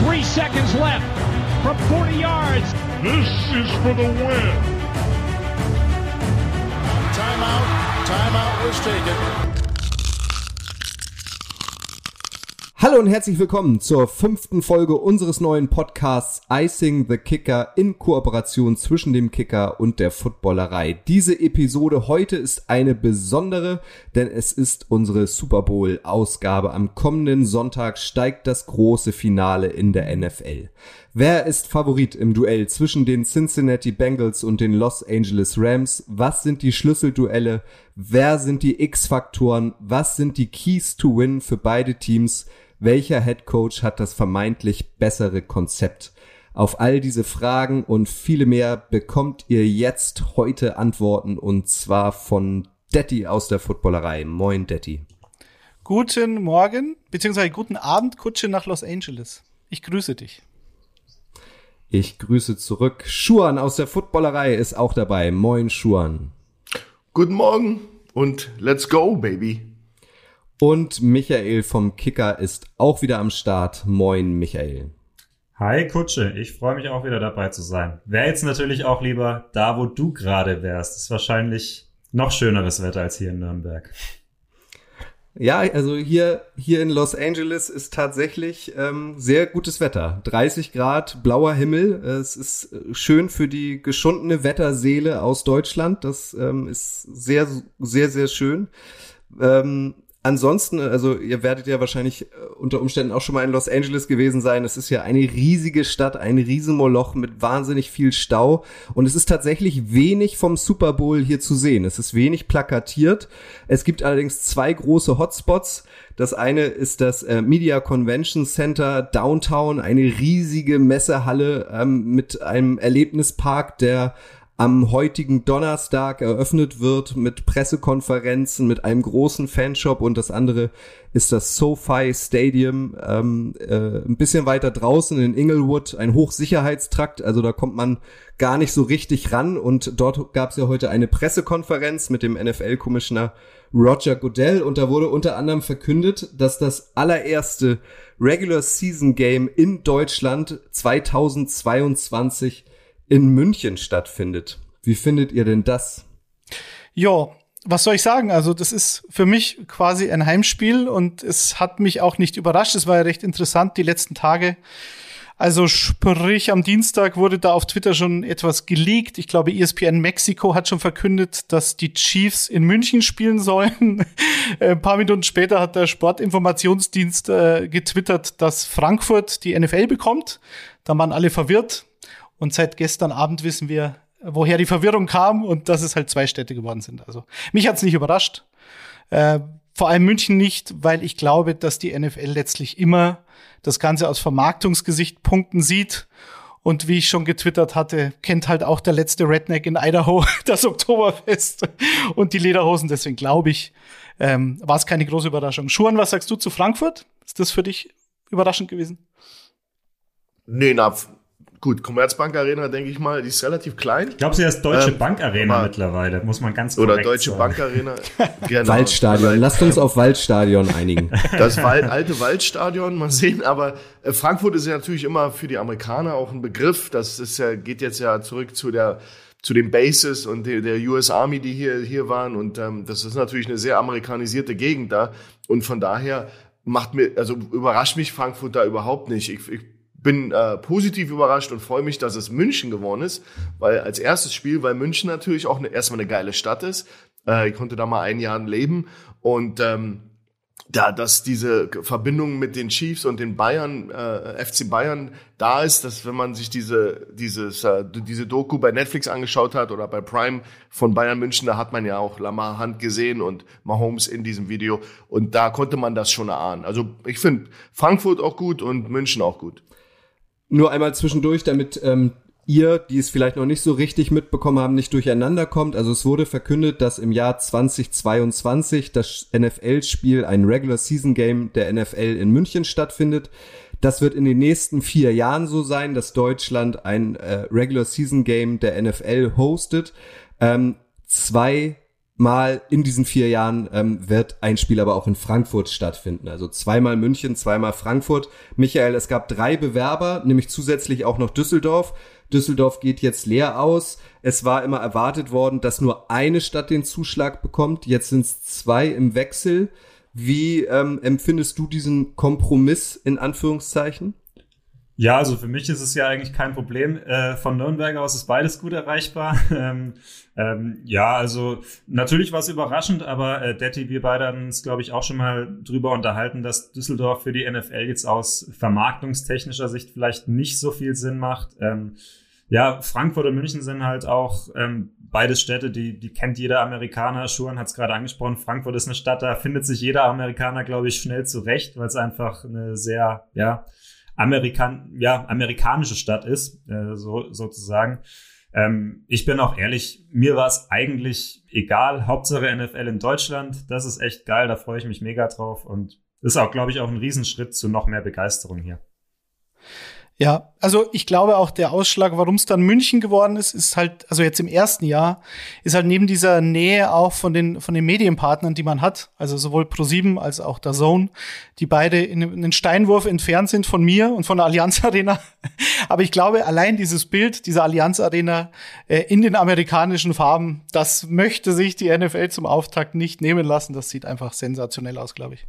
Three seconds left from 40 yards. This is for the win. Timeout. Timeout was taken. Hallo und herzlich willkommen zur fünften Folge unseres neuen Podcasts Icing the Kicker in Kooperation zwischen dem Kicker und der Footballerei. Diese Episode heute ist eine besondere, denn es ist unsere Super Bowl Ausgabe. Am kommenden Sonntag steigt das große Finale in der NFL. Wer ist Favorit im Duell zwischen den Cincinnati Bengals und den Los Angeles Rams? Was sind die Schlüsselduelle? Wer sind die X-Faktoren? Was sind die Keys to Win für beide Teams? Welcher Head Coach hat das vermeintlich bessere Konzept? Auf all diese Fragen und viele mehr bekommt ihr jetzt heute Antworten und zwar von Detti aus der Footballerei. Moin Detti. Guten Morgen, beziehungsweise guten Abend, Kutsche nach Los Angeles. Ich grüße dich. Ich grüße zurück. Schuan aus der Footballerei ist auch dabei. Moin Schuan. Guten Morgen und let's go, baby. Und Michael vom Kicker ist auch wieder am Start. Moin, Michael. Hi Kutsche, ich freue mich auch wieder dabei zu sein. Wäre jetzt natürlich auch lieber da, wo du gerade wärst. Das ist wahrscheinlich noch schöneres Wetter als hier in Nürnberg. Ja, also hier, hier in Los Angeles ist tatsächlich ähm, sehr gutes Wetter. 30 Grad, blauer Himmel. Es ist schön für die geschundene Wetterseele aus Deutschland. Das ähm, ist sehr, sehr, sehr schön. Ähm, Ansonsten, also ihr werdet ja wahrscheinlich äh, unter Umständen auch schon mal in Los Angeles gewesen sein. Es ist ja eine riesige Stadt, ein Riesenmoloch mit wahnsinnig viel Stau. Und es ist tatsächlich wenig vom Super Bowl hier zu sehen. Es ist wenig plakatiert. Es gibt allerdings zwei große Hotspots. Das eine ist das äh, Media Convention Center Downtown, eine riesige Messehalle ähm, mit einem Erlebnispark, der am heutigen Donnerstag eröffnet wird mit Pressekonferenzen, mit einem großen Fanshop und das andere ist das SoFi Stadium, ähm, äh, ein bisschen weiter draußen in Inglewood, ein Hochsicherheitstrakt, also da kommt man gar nicht so richtig ran. Und dort gab es ja heute eine Pressekonferenz mit dem NFL-Commissioner Roger Goodell. Und da wurde unter anderem verkündet, dass das allererste Regular Season Game in Deutschland 2022 in München stattfindet. Wie findet ihr denn das? Ja, was soll ich sagen? Also, das ist für mich quasi ein Heimspiel und es hat mich auch nicht überrascht. Es war ja recht interessant die letzten Tage. Also sprich, am Dienstag wurde da auf Twitter schon etwas geleakt. Ich glaube, ESPN Mexiko hat schon verkündet, dass die Chiefs in München spielen sollen. Ein paar Minuten später hat der Sportinformationsdienst äh, getwittert, dass Frankfurt die NFL bekommt. Da waren alle verwirrt. Und seit gestern Abend wissen wir, woher die Verwirrung kam und dass es halt zwei Städte geworden sind. Also mich hat's nicht überrascht. Äh, vor allem München nicht, weil ich glaube, dass die NFL letztlich immer das Ganze aus Vermarktungsgesichtspunkten sieht. Und wie ich schon getwittert hatte, kennt halt auch der letzte Redneck in Idaho das Oktoberfest und die Lederhosen. Deswegen glaube ich, ähm, war es keine große Überraschung. Schuhan, was sagst du zu Frankfurt? Ist das für dich überraschend gewesen? Nee, na, Gut, Commerzbank Arena, denke ich mal, die ist relativ klein. Ich glaube, sie ist Deutsche ähm, Bank Arena mittlerweile, muss man ganz Oder Deutsche sagen. Bank Arena. genau. Waldstadion, lasst uns auf Waldstadion einigen. Das Wald, alte Waldstadion, mal sehen, aber äh, Frankfurt ist ja natürlich immer für die Amerikaner auch ein Begriff. Das ist ja, geht jetzt ja zurück zu der zu den Bases und der, der US Army, die hier, hier waren. Und ähm, das ist natürlich eine sehr amerikanisierte Gegend da. Und von daher macht mir, also überrascht mich Frankfurt da überhaupt nicht. Ich, ich bin äh, positiv überrascht und freue mich, dass es München geworden ist, weil als erstes Spiel, weil München natürlich auch eine, erstmal eine geile Stadt ist. Äh, ich konnte da mal ein Jahr leben und ähm, da, dass diese Verbindung mit den Chiefs und den Bayern, äh, FC Bayern da ist, dass wenn man sich diese, dieses, äh, diese Doku bei Netflix angeschaut hat oder bei Prime von Bayern München, da hat man ja auch Lamar Hunt gesehen und Mahomes in diesem Video und da konnte man das schon erahnen. Also ich finde Frankfurt auch gut und München auch gut. Nur einmal zwischendurch, damit ähm, ihr, die es vielleicht noch nicht so richtig mitbekommen haben, nicht durcheinander kommt. Also es wurde verkündet, dass im Jahr 2022 das NFL-Spiel, ein Regular Season Game der NFL in München stattfindet. Das wird in den nächsten vier Jahren so sein, dass Deutschland ein äh, Regular Season Game der NFL hostet. Ähm, zwei Mal in diesen vier Jahren ähm, wird ein Spiel aber auch in Frankfurt stattfinden. Also zweimal München, zweimal Frankfurt. Michael, es gab drei Bewerber, nämlich zusätzlich auch noch Düsseldorf. Düsseldorf geht jetzt leer aus. Es war immer erwartet worden, dass nur eine Stadt den Zuschlag bekommt. Jetzt sind es zwei im Wechsel. Wie ähm, empfindest du diesen Kompromiss in Anführungszeichen? Ja, also für mich ist es ja eigentlich kein Problem. Äh, von Nürnberg aus ist beides gut erreichbar. ähm, ähm, ja, also natürlich war es überraschend, aber äh, Detti, wir beide haben uns, glaube ich, auch schon mal drüber unterhalten, dass Düsseldorf für die NFL jetzt aus vermarktungstechnischer Sicht vielleicht nicht so viel Sinn macht. Ähm, ja, Frankfurt und München sind halt auch ähm, beides Städte, die, die kennt jeder Amerikaner. Schuhan hat es gerade angesprochen. Frankfurt ist eine Stadt, da findet sich jeder Amerikaner, glaube ich, schnell zurecht, weil es einfach eine sehr, ja, Amerikan ja, amerikanische Stadt ist, äh, so, sozusagen. Ähm, ich bin auch ehrlich, mir war es eigentlich egal. Hauptsache NFL in Deutschland. Das ist echt geil, da freue ich mich mega drauf und ist auch, glaube ich, auch ein Riesenschritt zu noch mehr Begeisterung hier. Ja, also ich glaube auch der Ausschlag, warum es dann München geworden ist, ist halt, also jetzt im ersten Jahr, ist halt neben dieser Nähe auch von den, von den Medienpartnern, die man hat, also sowohl Pro7 als auch der Zone, die beide in einen Steinwurf entfernt sind von mir und von der Allianz Arena. Aber ich glaube, allein dieses Bild dieser Allianz Arena äh, in den amerikanischen Farben, das möchte sich die NFL zum Auftakt nicht nehmen lassen. Das sieht einfach sensationell aus, glaube ich.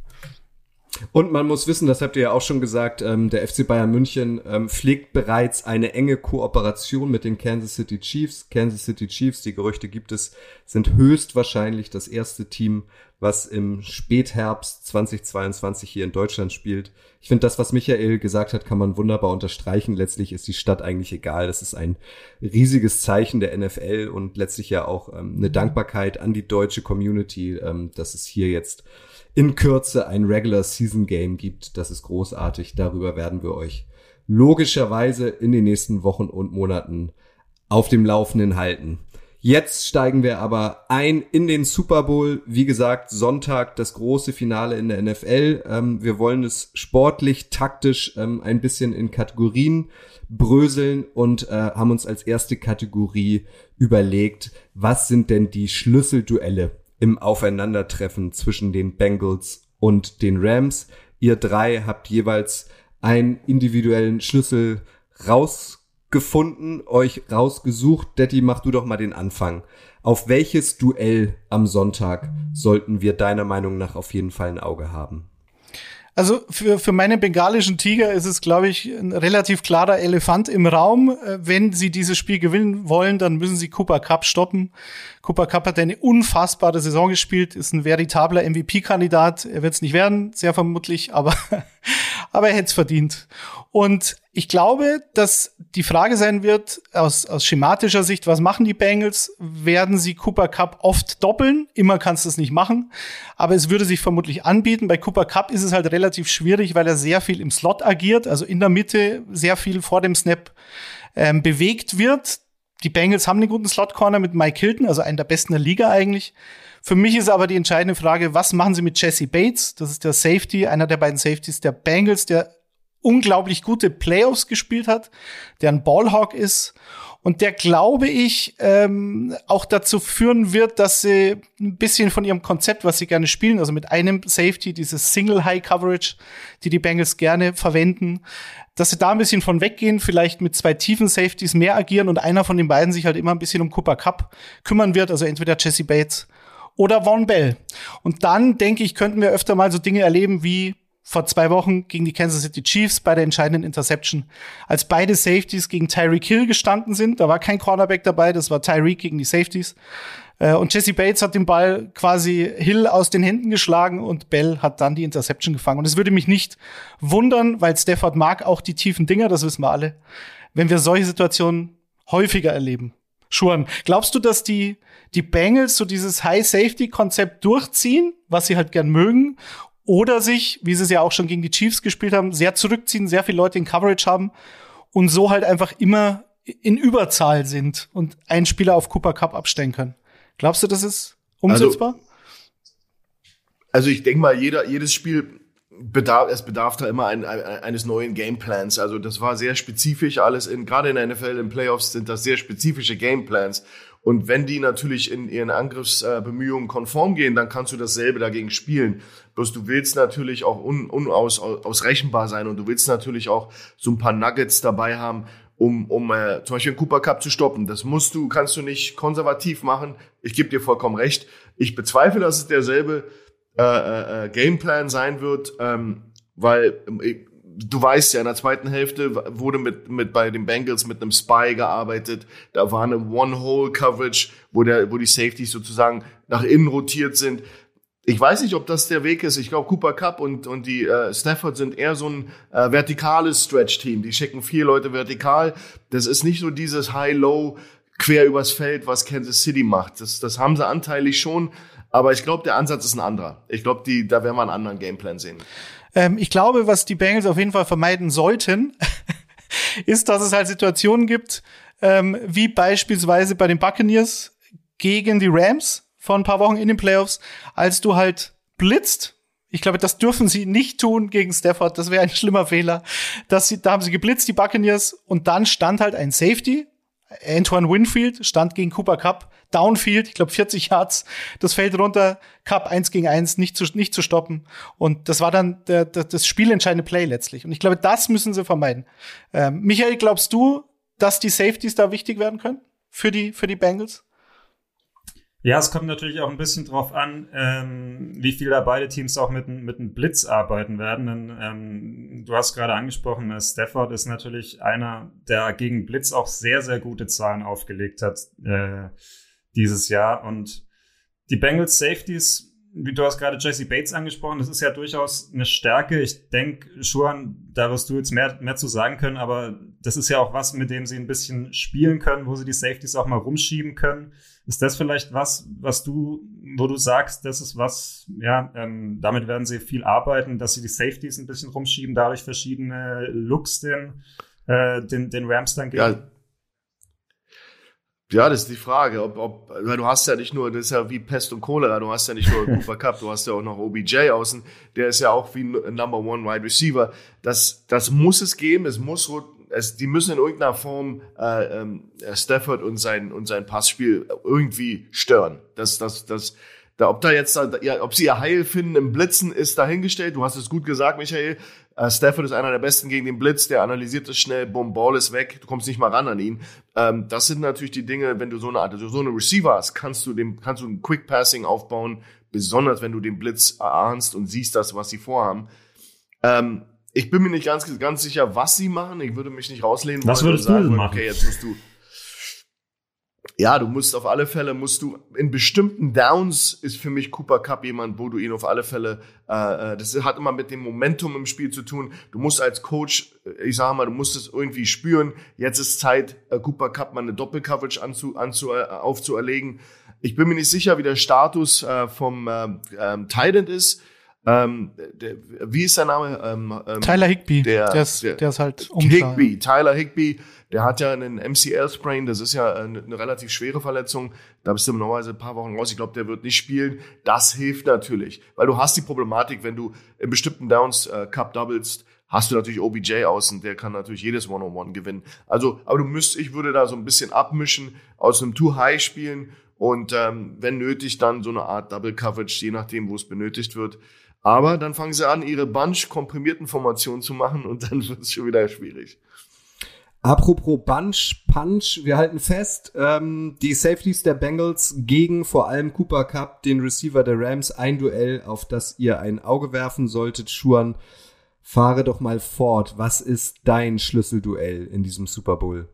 Und man muss wissen, das habt ihr ja auch schon gesagt, ähm, der FC Bayern München ähm, pflegt bereits eine enge Kooperation mit den Kansas City Chiefs. Kansas City Chiefs, die Gerüchte gibt es, sind höchstwahrscheinlich das erste Team, was im Spätherbst 2022 hier in Deutschland spielt. Ich finde, das, was Michael gesagt hat, kann man wunderbar unterstreichen. Letztlich ist die Stadt eigentlich egal. Das ist ein riesiges Zeichen der NFL und letztlich ja auch ähm, eine Dankbarkeit an die deutsche Community, ähm, dass es hier jetzt in Kürze ein Regular Season Game gibt. Das ist großartig. Darüber werden wir euch logischerweise in den nächsten Wochen und Monaten auf dem Laufenden halten. Jetzt steigen wir aber ein in den Super Bowl. Wie gesagt, Sonntag das große Finale in der NFL. Ähm, wir wollen es sportlich, taktisch ähm, ein bisschen in Kategorien bröseln und äh, haben uns als erste Kategorie überlegt, was sind denn die Schlüsselduelle im Aufeinandertreffen zwischen den Bengals und den Rams. Ihr drei habt jeweils einen individuellen Schlüssel rausgefunden, euch rausgesucht. Detti, mach du doch mal den Anfang. Auf welches Duell am Sonntag sollten wir deiner Meinung nach auf jeden Fall ein Auge haben? Also für, für meine bengalischen Tiger ist es, glaube ich, ein relativ klarer Elefant im Raum. Äh, wenn sie dieses Spiel gewinnen wollen, dann müssen sie Cooper Cup stoppen. Cooper Cup hat eine unfassbare Saison gespielt, ist ein veritabler MVP-Kandidat. Er wird es nicht werden, sehr vermutlich, aber, aber er hätte es verdient. Und ich glaube, dass die Frage sein wird, aus, aus schematischer Sicht, was machen die Bengals? Werden sie Cooper Cup oft doppeln? Immer kannst du es nicht machen. Aber es würde sich vermutlich anbieten. Bei Cooper Cup ist es halt relativ schwierig, weil er sehr viel im Slot agiert, also in der Mitte sehr viel vor dem Snap ähm, bewegt wird. Die Bengals haben einen guten Slot-Corner mit Mike Hilton, also einen der besten der Liga eigentlich. Für mich ist aber die entscheidende Frage, was machen sie mit Jesse Bates? Das ist der Safety, einer der beiden Safeties der Bengals, der unglaublich gute Playoffs gespielt hat, der ein Ballhawk ist und der, glaube ich, ähm, auch dazu führen wird, dass sie ein bisschen von ihrem Konzept, was sie gerne spielen, also mit einem Safety, dieses Single High Coverage, die die Bengals gerne verwenden, dass sie da ein bisschen von weggehen, vielleicht mit zwei tiefen Safeties mehr agieren und einer von den beiden sich halt immer ein bisschen um Cooper Cup kümmern wird, also entweder Jesse Bates oder Von Bell. Und dann, denke ich, könnten wir öfter mal so Dinge erleben wie vor zwei Wochen gegen die Kansas City Chiefs bei der entscheidenden Interception, als beide Safeties gegen Tyreek Hill gestanden sind. Da war kein Cornerback dabei, das war Tyreek gegen die Safeties. Äh, und Jesse Bates hat den Ball quasi Hill aus den Händen geschlagen und Bell hat dann die Interception gefangen. Und es würde mich nicht wundern, weil Stafford mag auch die tiefen Dinger, das wissen wir alle, wenn wir solche Situationen häufiger erleben. Schuhen, glaubst du, dass die, die Bengals so dieses High-Safety-Konzept durchziehen, was sie halt gern mögen? Oder sich, wie sie es ja auch schon gegen die Chiefs gespielt haben, sehr zurückziehen, sehr viele Leute in Coverage haben und so halt einfach immer in Überzahl sind und einen Spieler auf Cooper Cup abstellen können. Glaubst du, das ist umsetzbar? Also, also ich denke mal, jeder, jedes Spiel bedarf, es bedarf da immer ein, ein, eines neuen Gameplans. Also das war sehr spezifisch alles in, gerade in der NFL, in Playoffs sind das sehr spezifische Gameplans. Und wenn die natürlich in ihren Angriffsbemühungen konform gehen, dann kannst du dasselbe dagegen spielen. Bloß du willst natürlich auch un, unausrechenbar sein und du willst natürlich auch so ein paar Nuggets dabei haben, um, um äh, zum Beispiel den Cooper Cup zu stoppen. Das musst du, kannst du nicht konservativ machen. Ich gebe dir vollkommen recht. Ich bezweifle, dass es derselbe äh, äh, äh Gameplan sein wird, ähm, weil äh, du weißt ja, in der zweiten Hälfte wurde mit, mit bei den Bengals mit einem Spy gearbeitet. Da war eine One-Hole-Coverage, wo, der, wo die Safeties sozusagen nach innen rotiert sind. Ich weiß nicht, ob das der Weg ist. Ich glaube, Cooper Cup und, und die äh, Stafford sind eher so ein äh, vertikales Stretch-Team. Die schicken vier Leute vertikal. Das ist nicht so dieses High-Low quer übers Feld, was Kansas City macht. Das, das haben sie anteilig schon. Aber ich glaube, der Ansatz ist ein anderer. Ich glaube, die, da werden wir einen anderen Gameplan sehen. Ähm, ich glaube, was die Bengals auf jeden Fall vermeiden sollten, ist, dass es halt Situationen gibt, ähm, wie beispielsweise bei den Buccaneers gegen die Rams vor ein paar Wochen in den Playoffs, als du halt blitzt. Ich glaube, das dürfen sie nicht tun gegen Stafford. Das wäre ein schlimmer Fehler. Dass da haben sie geblitzt, die Buccaneers, und dann stand halt ein Safety. Antoine Winfield stand gegen Cooper Cup. Downfield, ich glaube 40 Yards, das Feld runter, Cup 1 gegen 1, nicht zu, nicht zu stoppen. Und das war dann der, der, das spielentscheidende Play letztlich. Und ich glaube, das müssen sie vermeiden. Ähm, Michael, glaubst du, dass die Safeties da wichtig werden können für die, für die Bengals? Ja, es kommt natürlich auch ein bisschen drauf an, ähm, wie viel da beide Teams auch mit, mit einem Blitz arbeiten werden. Denn ähm, du hast gerade angesprochen, äh, Stafford ist natürlich einer, der gegen Blitz auch sehr, sehr gute Zahlen aufgelegt hat äh, dieses Jahr. Und die Bengals Safeties, wie du hast gerade Jesse Bates angesprochen, das ist ja durchaus eine Stärke. Ich denke, Schuhan, da wirst du jetzt mehr, mehr zu sagen können, aber das ist ja auch was, mit dem sie ein bisschen spielen können, wo sie die Safeties auch mal rumschieben können. Ist das vielleicht was, was du, wo du sagst, das ist was, ja, ähm, damit werden sie viel arbeiten, dass sie die Safeties ein bisschen rumschieben, dadurch verschiedene Looks den, äh, den, den Rams dann geben? Ja. Ja, das ist die Frage, ob, ob, weil du hast ja nicht nur, das ist ja wie Pest und Cholera, du hast ja nicht nur Cooper Cup, du hast ja auch noch OBJ außen, der ist ja auch wie ein Number One Wide Receiver. Das, das muss es geben, es muss es, die müssen in irgendeiner Form äh, ähm, Stafford und sein und sein Passspiel irgendwie stören. Das, das, das, da, ob da jetzt, ja, ob sie ihr Heil finden im Blitzen, ist dahingestellt. Du hast es gut gesagt, Michael. Äh, Stafford ist einer der Besten gegen den Blitz. Der analysiert es schnell. Boom, Ball ist weg. Du kommst nicht mal ran an ihn. Ähm, das sind natürlich die Dinge, wenn du so eine Art, also so eine Receiver hast, kannst du dem, kannst du ein Quick Passing aufbauen. Besonders wenn du den Blitz erahnst und siehst das, was sie vorhaben. Ähm, ich bin mir nicht ganz, ganz sicher, was sie machen. Ich würde mich nicht rauslehnen. Was würdest sagen, du denn machen? Okay, jetzt musst du. Ja, du musst auf alle Fälle, musst du, in bestimmten Downs ist für mich Cooper Cup jemand, wo du ihn auf alle Fälle, äh, äh das hat immer mit dem Momentum im Spiel zu tun. Du musst als Coach, äh, ich sage mal, du musst es irgendwie spüren. Jetzt ist Zeit, äh, Cooper Cup mal eine Doppelcoverage anzu, anzu, äh, aufzuerlegen. Ich bin mir nicht sicher, wie der Status äh, vom äh, ähm, Tident ist. Ähm, der, wie ist sein Name? Ähm, ähm, Tyler Higby. Der, der, ist, der, der ist halt unklar. Higby, Tyler Higby, der hat ja einen MCL-Sprain, das ist ja eine, eine, relativ schwere Verletzung. Da bist du normalerweise ein paar Wochen raus. Ich glaube, der wird nicht spielen. Das hilft natürlich, weil du hast die Problematik, wenn du in bestimmten Downs äh, Cup doublest, hast du natürlich OBJ außen, der kann natürlich jedes One-on-One -on -One gewinnen. Also, aber du müsst, ich würde da so ein bisschen abmischen, aus einem Too-High spielen und ähm, wenn nötig dann so eine Art Double Coverage, je nachdem, wo es benötigt wird. Aber dann fangen sie an, ihre Bunch komprimierten Formationen zu machen und dann wird es schon wieder schwierig. Apropos Bunch, Punch, wir halten fest, ähm, die Safeties der Bengals gegen vor allem Cooper Cup, den Receiver der Rams, ein Duell, auf das ihr ein Auge werfen solltet. Schuan, fahre doch mal fort. Was ist dein Schlüsselduell in diesem Super Bowl?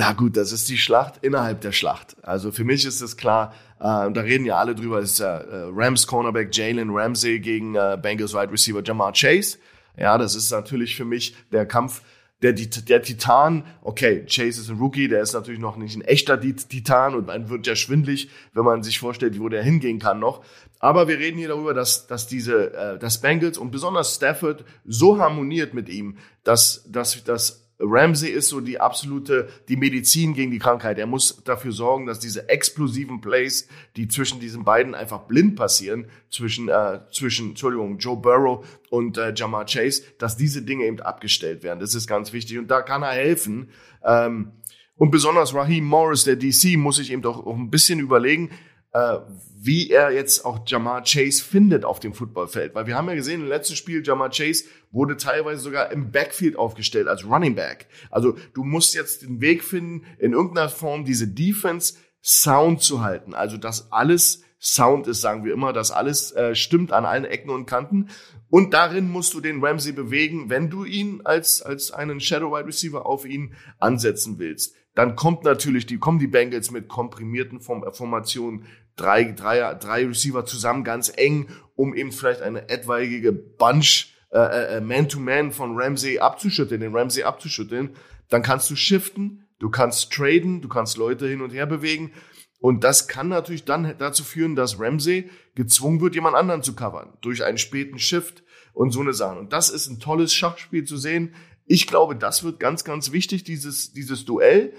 Na gut, das ist die Schlacht innerhalb der Schlacht. Also für mich ist es klar, äh, da reden ja alle drüber, ist äh, Rams Cornerback Jalen Ramsey gegen äh, Bengals Wide Receiver Jamar Chase. Ja, das ist natürlich für mich der Kampf der, der Titan, okay, Chase ist ein Rookie, der ist natürlich noch nicht ein echter Titan und man wird ja schwindlig, wenn man sich vorstellt, wo der hingehen kann noch. Aber wir reden hier darüber, dass, dass diese, äh, dass Bengals und besonders Stafford so harmoniert mit ihm, dass, dass, dass Ramsey ist so die absolute, die Medizin gegen die Krankheit. Er muss dafür sorgen, dass diese explosiven Plays, die zwischen diesen beiden einfach blind passieren, zwischen, äh, zwischen, Entschuldigung, Joe Burrow und äh, Jamar Chase, dass diese Dinge eben abgestellt werden. Das ist ganz wichtig und da kann er helfen. Ähm, und besonders Raheem Morris, der DC, muss sich eben doch auch ein bisschen überlegen, äh, wie er jetzt auch Jamar Chase findet auf dem Footballfeld. Weil wir haben ja gesehen, im letzten Spiel, Jamar Chase wurde teilweise sogar im Backfield aufgestellt als Running Back. Also du musst jetzt den Weg finden, in irgendeiner Form diese Defense Sound zu halten. Also dass alles Sound ist, sagen wir immer, dass alles äh, stimmt an allen Ecken und Kanten. Und darin musst du den Ramsey bewegen, wenn du ihn als, als einen Shadow Wide Receiver auf ihn ansetzen willst. Dann kommt natürlich die, kommen die Bengals mit komprimierten Formationen, drei, drei, drei Receiver zusammen, ganz eng, um eben vielleicht eine etwaige Bunch äh, äh, äh, Man-to-Man -Man von Ramsey abzuschütteln, den Ramsey abzuschütteln. Dann kannst du shiften, du kannst traden, du kannst Leute hin und her bewegen. Und das kann natürlich dann dazu führen, dass Ramsey gezwungen wird, jemand anderen zu covern, durch einen späten Shift und so eine Sache. Und das ist ein tolles Schachspiel zu sehen. Ich glaube, das wird ganz, ganz wichtig, dieses, dieses Duell.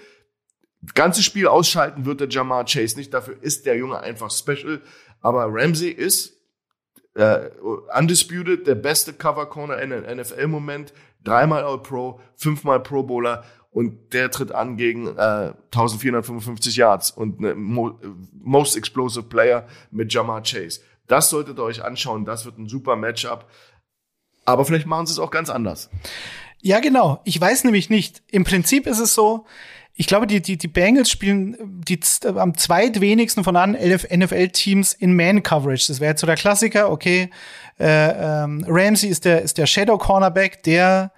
Ganzes Spiel ausschalten wird der Jamar Chase nicht. Dafür ist der Junge einfach special. Aber Ramsey ist äh, undisputed der beste Cover Corner in den NFL-Moment. Dreimal All-Pro, fünfmal Pro Bowler und der tritt an gegen äh, 1455 Yards und eine mo Most Explosive Player mit Jamar Chase. Das solltet ihr euch anschauen. Das wird ein super Matchup. Aber vielleicht machen sie es auch ganz anders. Ja, genau. Ich weiß nämlich nicht. Im Prinzip ist es so, ich glaube, die, die, die Bengals spielen die am zweitwenigsten von allen NFL-Teams in Man-Coverage. Das wäre jetzt so der Klassiker, okay. Äh, ähm, Ramsey ist der, ist der Shadow-Cornerback, der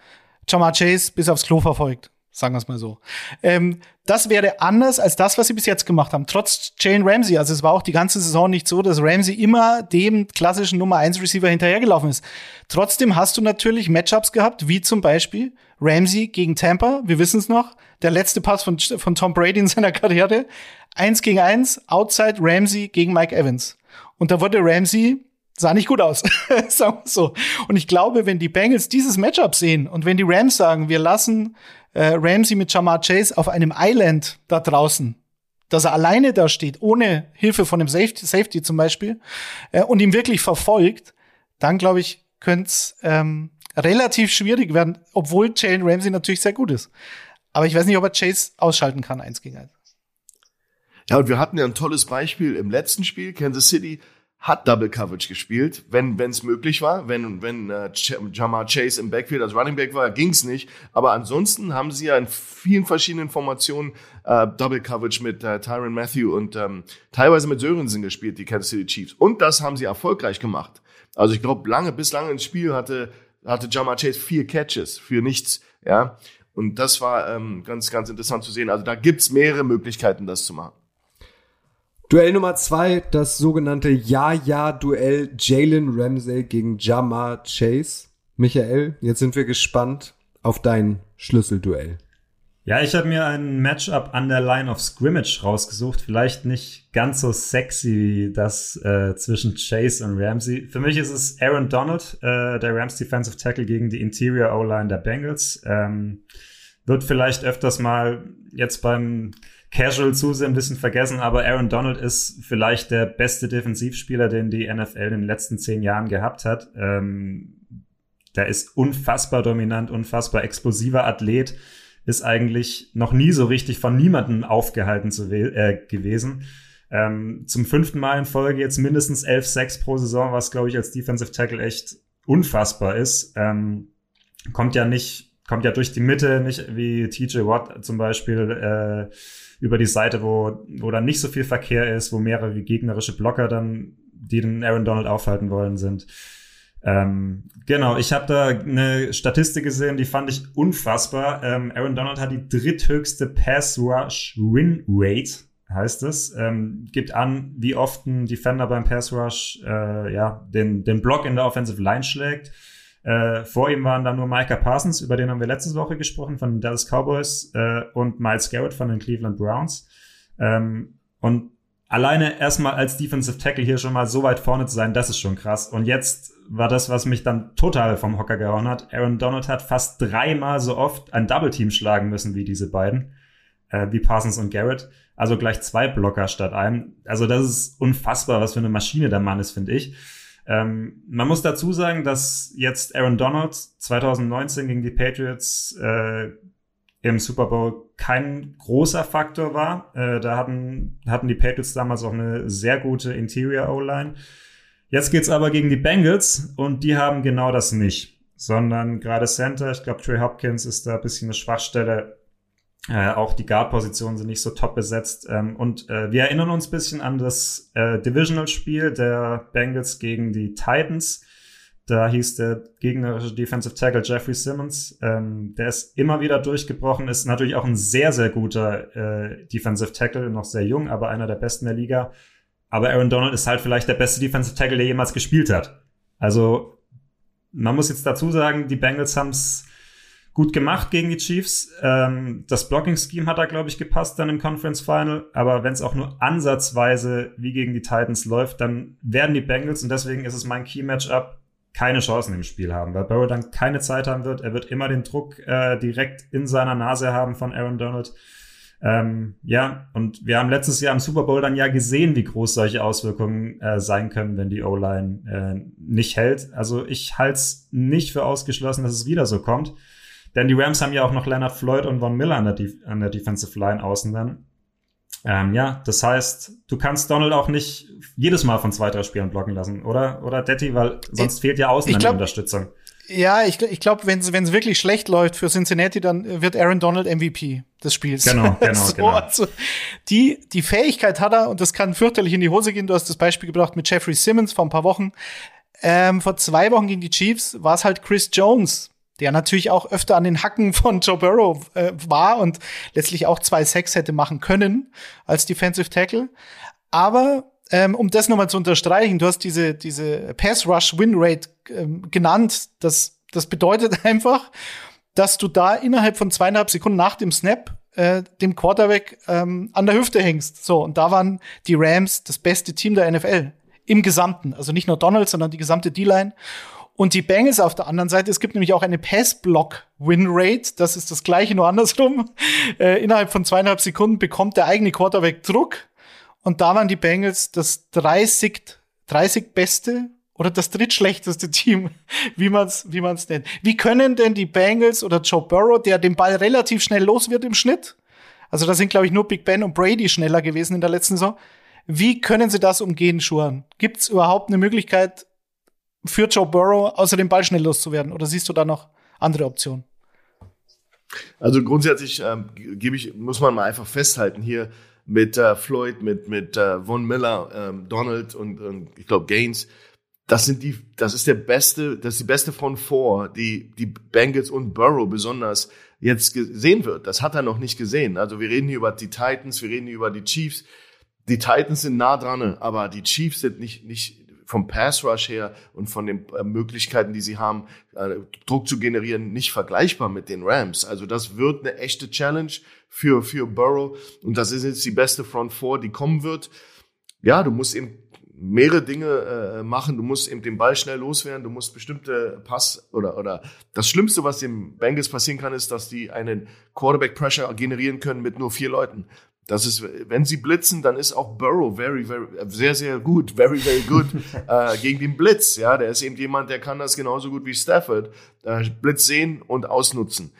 Jamar Chase bis aufs Klo verfolgt. Sagen wir es mal so. Ähm, das wäre anders als das, was sie bis jetzt gemacht haben. Trotz Jane Ramsey. Also es war auch die ganze Saison nicht so, dass Ramsey immer dem klassischen Nummer 1 Receiver hinterhergelaufen ist. Trotzdem hast du natürlich Matchups gehabt, wie zum Beispiel Ramsey gegen Tampa. Wir wissen es noch. Der letzte Pass von, von Tom Brady in seiner Karriere. Eins gegen eins. Outside Ramsey gegen Mike Evans. Und da wurde Ramsey sah nicht gut aus, sagen wir so. Und ich glaube, wenn die Bengals dieses Matchup sehen und wenn die Rams sagen, wir lassen äh, Ramsey mit Jamar Chase auf einem Island da draußen, dass er alleine da steht, ohne Hilfe von einem Safety, Safety zum Beispiel, äh, und ihm wirklich verfolgt, dann glaube ich, könnte es ähm, relativ schwierig werden, obwohl Jalen Ramsey natürlich sehr gut ist. Aber ich weiß nicht, ob er Chase ausschalten kann, eins gegen eins. Ja, und wir hatten ja ein tolles Beispiel im letzten Spiel, Kansas City hat Double Coverage gespielt, wenn es möglich war. Wenn wenn äh, Jamar Chase im Backfield als Running Back war, ging's nicht. Aber ansonsten haben sie ja in vielen verschiedenen Formationen äh, Double Coverage mit äh, Tyron Matthew und ähm, teilweise mit Sörensen gespielt, die Kansas City Chiefs. Und das haben sie erfolgreich gemacht. Also ich glaube, lange bis lange ins Spiel hatte hatte Jamar Chase vier Catches für nichts. Ja, und das war ähm, ganz ganz interessant zu sehen. Also da gibt's mehrere Möglichkeiten, das zu machen. Duell Nummer zwei, das sogenannte Ja-Ja-Duell Jalen Ramsey gegen Jamar Chase. Michael, jetzt sind wir gespannt auf dein Schlüsselduell. Ja, ich habe mir ein Matchup an der Line of Scrimmage rausgesucht. Vielleicht nicht ganz so sexy wie das äh, zwischen Chase und Ramsey. Für mich ist es Aaron Donald, äh, der Rams Defensive Tackle gegen die Interior O-Line der Bengals. Ähm, wird vielleicht öfters mal jetzt beim Casual zu sehr ein bisschen vergessen, aber Aaron Donald ist vielleicht der beste Defensivspieler, den die NFL in den letzten zehn Jahren gehabt hat. Ähm, der ist unfassbar dominant, unfassbar explosiver Athlet, ist eigentlich noch nie so richtig von niemandem aufgehalten zu äh, gewesen. Ähm, zum fünften Mal in Folge jetzt mindestens elf Sacks pro Saison, was glaube ich als Defensive Tackle echt unfassbar ist. Ähm, kommt ja nicht, kommt ja durch die Mitte, nicht wie TJ Watt zum Beispiel. Äh, über die Seite, wo, wo dann nicht so viel Verkehr ist, wo mehrere gegnerische Blocker dann, die den Aaron Donald aufhalten wollen, sind. Ähm, genau, ich habe da eine Statistik gesehen, die fand ich unfassbar. Ähm, Aaron Donald hat die dritthöchste Pass Rush Win Rate, heißt es. Ähm, gibt an, wie oft ein Defender beim Pass Rush äh, ja, den, den Block in der Offensive Line schlägt. Äh, vor ihm waren dann nur Micah Parsons, über den haben wir letzte Woche gesprochen, von den Dallas Cowboys, äh, und Miles Garrett von den Cleveland Browns. Ähm, und alleine erstmal als Defensive Tackle hier schon mal so weit vorne zu sein, das ist schon krass. Und jetzt war das, was mich dann total vom Hocker gehauen hat. Aaron Donald hat fast dreimal so oft ein Double Team schlagen müssen wie diese beiden, äh, wie Parsons und Garrett. Also gleich zwei Blocker statt einem. Also das ist unfassbar, was für eine Maschine der Mann ist, finde ich. Ähm, man muss dazu sagen, dass jetzt Aaron Donald 2019 gegen die Patriots äh, im Super Bowl kein großer Faktor war. Äh, da hatten, hatten die Patriots damals auch eine sehr gute Interior O-Line. Jetzt geht's aber gegen die Bengals und die haben genau das nicht, sondern gerade Center, ich glaube Trey Hopkins ist da ein bisschen eine Schwachstelle. Äh, auch die Guard-Positionen sind nicht so top besetzt. Ähm, und äh, wir erinnern uns ein bisschen an das äh, Divisional-Spiel der Bengals gegen die Titans. Da hieß der gegnerische Defensive Tackle Jeffrey Simmons. Ähm, der ist immer wieder durchgebrochen, ist natürlich auch ein sehr, sehr guter äh, Defensive Tackle, noch sehr jung, aber einer der besten der Liga. Aber Aaron Donald ist halt vielleicht der beste Defensive Tackle, der jemals gespielt hat. Also man muss jetzt dazu sagen, die Bengals haben es gut gemacht gegen die Chiefs. Ähm, das Blocking-Scheme hat da, glaube ich, gepasst dann im Conference Final. Aber wenn es auch nur ansatzweise wie gegen die Titans läuft, dann werden die Bengals, und deswegen ist es mein Key-Matchup, keine Chancen im Spiel haben, weil Burrow dann keine Zeit haben wird. Er wird immer den Druck äh, direkt in seiner Nase haben von Aaron Donald. Ähm, ja, und wir haben letztes Jahr im Super Bowl dann ja gesehen, wie groß solche Auswirkungen äh, sein können, wenn die O-Line äh, nicht hält. Also ich halte es nicht für ausgeschlossen, dass es wieder so kommt. Denn die Rams haben ja auch noch Leonard Floyd und Von Miller an der, Def an der Defensive Line außen dann. Ähm, ja, das heißt, du kannst Donald auch nicht jedes Mal von zwei, drei Spielern blocken lassen, oder? Oder Detti, weil sonst ich, fehlt ja außen glaub, Unterstützung. Ja, ich, ich glaube, wenn es wirklich schlecht läuft für Cincinnati, dann wird Aaron Donald MVP des Spiels. Genau, genau, so, genau. Also die, die Fähigkeit hat er, und das kann fürchterlich in die Hose gehen. Du hast das Beispiel gebracht mit Jeffrey Simmons vor ein paar Wochen. Ähm, vor zwei Wochen gegen die Chiefs war es halt Chris Jones, der natürlich auch öfter an den Hacken von Joe Burrow äh, war und letztlich auch zwei Sacks hätte machen können als Defensive Tackle. Aber ähm, um das nochmal zu unterstreichen, du hast diese, diese Pass-Rush-Win-Rate ähm, genannt. Das, das bedeutet einfach, dass du da innerhalb von zweieinhalb Sekunden nach dem Snap äh, dem Quarterback ähm, an der Hüfte hängst. So, und da waren die Rams das beste Team der NFL im Gesamten. Also nicht nur Donald, sondern die gesamte D-Line. Und die Bengals auf der anderen Seite, es gibt nämlich auch eine Pass-Block-Win-Rate. Das ist das gleiche, nur andersrum. Äh, innerhalb von zweieinhalb Sekunden bekommt der eigene Quarterback Druck. Und da waren die Bengals das 30, 30 beste oder das drittschlechteste Team, wie man es wie man's nennt. Wie können denn die Bengals oder Joe Burrow, der den Ball relativ schnell los wird im Schnitt, also da sind, glaube ich, nur Big Ben und Brady schneller gewesen in der letzten Saison, wie können sie das umgehen, Schuhan? Gibt es überhaupt eine Möglichkeit, für Joe Burrow, außer dem Ball schnell loszuwerden? Oder siehst du da noch andere Optionen? Also grundsätzlich ähm, gebe ich, muss man mal einfach festhalten hier mit äh, Floyd, mit mit äh, Von Miller, ähm, Donald und, und ich glaube Gaines. Das sind die, das ist der beste, das ist die beste von vor, die die Bengals und Burrow besonders jetzt gesehen wird. Das hat er noch nicht gesehen. Also wir reden hier über die Titans, wir reden hier über die Chiefs. Die Titans sind nah dran, aber die Chiefs sind nicht nicht vom Pass Rush her und von den äh, Möglichkeiten, die sie haben, äh, Druck zu generieren, nicht vergleichbar mit den Rams. Also das wird eine echte Challenge für, für Burrow. Und das ist jetzt die beste Front Four, die kommen wird. Ja, du musst eben mehrere Dinge äh, machen. Du musst eben den Ball schnell loswerden. Du musst bestimmte Pass oder oder das Schlimmste, was dem Bengals passieren kann, ist, dass die einen Quarterback Pressure generieren können mit nur vier Leuten. Das ist, wenn sie blitzen, dann ist auch Burrow very, very, sehr, sehr gut, very, very good äh, gegen den Blitz. Ja, der ist eben jemand, der kann das genauso gut wie Stafford. Äh, Blitz sehen und ausnutzen.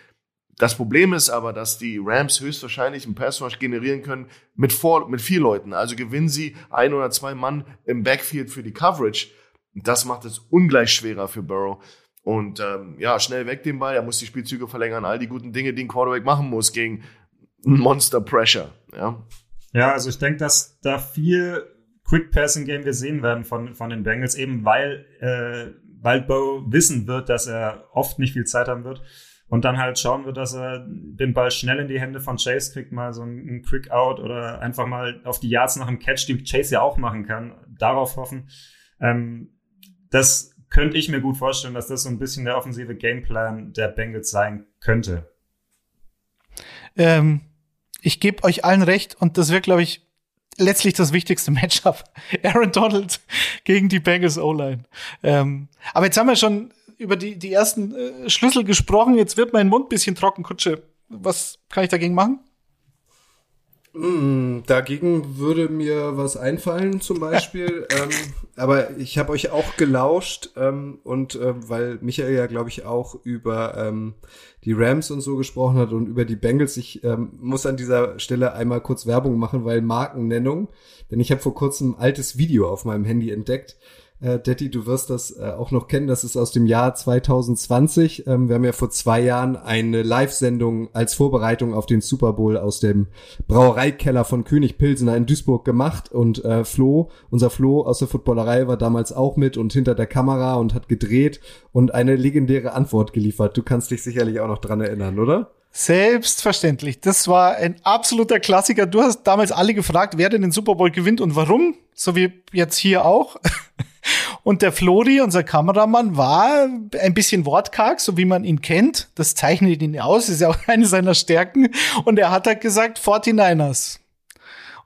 Das Problem ist aber, dass die Rams höchstwahrscheinlich einen Pass Rush generieren können mit, vor, mit vier Leuten. Also gewinnen sie ein oder zwei Mann im Backfield für die Coverage. Das macht es ungleich schwerer für Burrow. Und ähm, ja, schnell weg den Ball, er muss die Spielzüge verlängern, all die guten Dinge, die ein Quarterback machen muss gegen Monster Pressure. Ja, ja also ich denke, dass da viel Quick Passing Game gesehen werden von, von den Bengals, eben weil, äh, weil Bo wissen wird, dass er oft nicht viel Zeit haben wird. Und dann halt schauen wir, dass er den Ball schnell in die Hände von Chase kriegt, mal so ein Quick Out oder einfach mal auf die Yards nach dem Catch, die Chase ja auch machen kann, darauf hoffen. Ähm, das könnte ich mir gut vorstellen, dass das so ein bisschen der offensive Gameplan der Bengals sein könnte. Ähm, ich gebe euch allen recht und das wird, glaube ich, letztlich das wichtigste Matchup. Aaron Donald gegen die Bengals O-Line. Ähm, aber jetzt haben wir schon über die, die ersten äh, Schlüssel gesprochen. Jetzt wird mein Mund bisschen trocken, Kutsche. Was kann ich dagegen machen? Mm, dagegen würde mir was einfallen zum Beispiel. ähm, aber ich habe euch auch gelauscht ähm, und äh, weil Michael ja, glaube ich, auch über ähm, die Rams und so gesprochen hat und über die Bengals. Ich ähm, muss an dieser Stelle einmal kurz Werbung machen, weil Markennennung. Denn ich habe vor kurzem ein altes Video auf meinem Handy entdeckt äh, Detti, du wirst das äh, auch noch kennen. Das ist aus dem Jahr 2020. Ähm, wir haben ja vor zwei Jahren eine Live-Sendung als Vorbereitung auf den Super Bowl aus dem Brauereikeller von König Pilsener in Duisburg gemacht. Und äh, Flo, unser Flo aus der Footballerei, war damals auch mit und hinter der Kamera und hat gedreht und eine legendäre Antwort geliefert. Du kannst dich sicherlich auch noch dran erinnern, oder? Selbstverständlich. Das war ein absoluter Klassiker. Du hast damals alle gefragt, wer denn den Super Bowl gewinnt und warum. So wie jetzt hier auch. Und der Flori, unser Kameramann, war ein bisschen wortkarg, so wie man ihn kennt. Das zeichnet ihn aus, ist ja auch eine seiner Stärken. Und er hat halt gesagt, 49ers.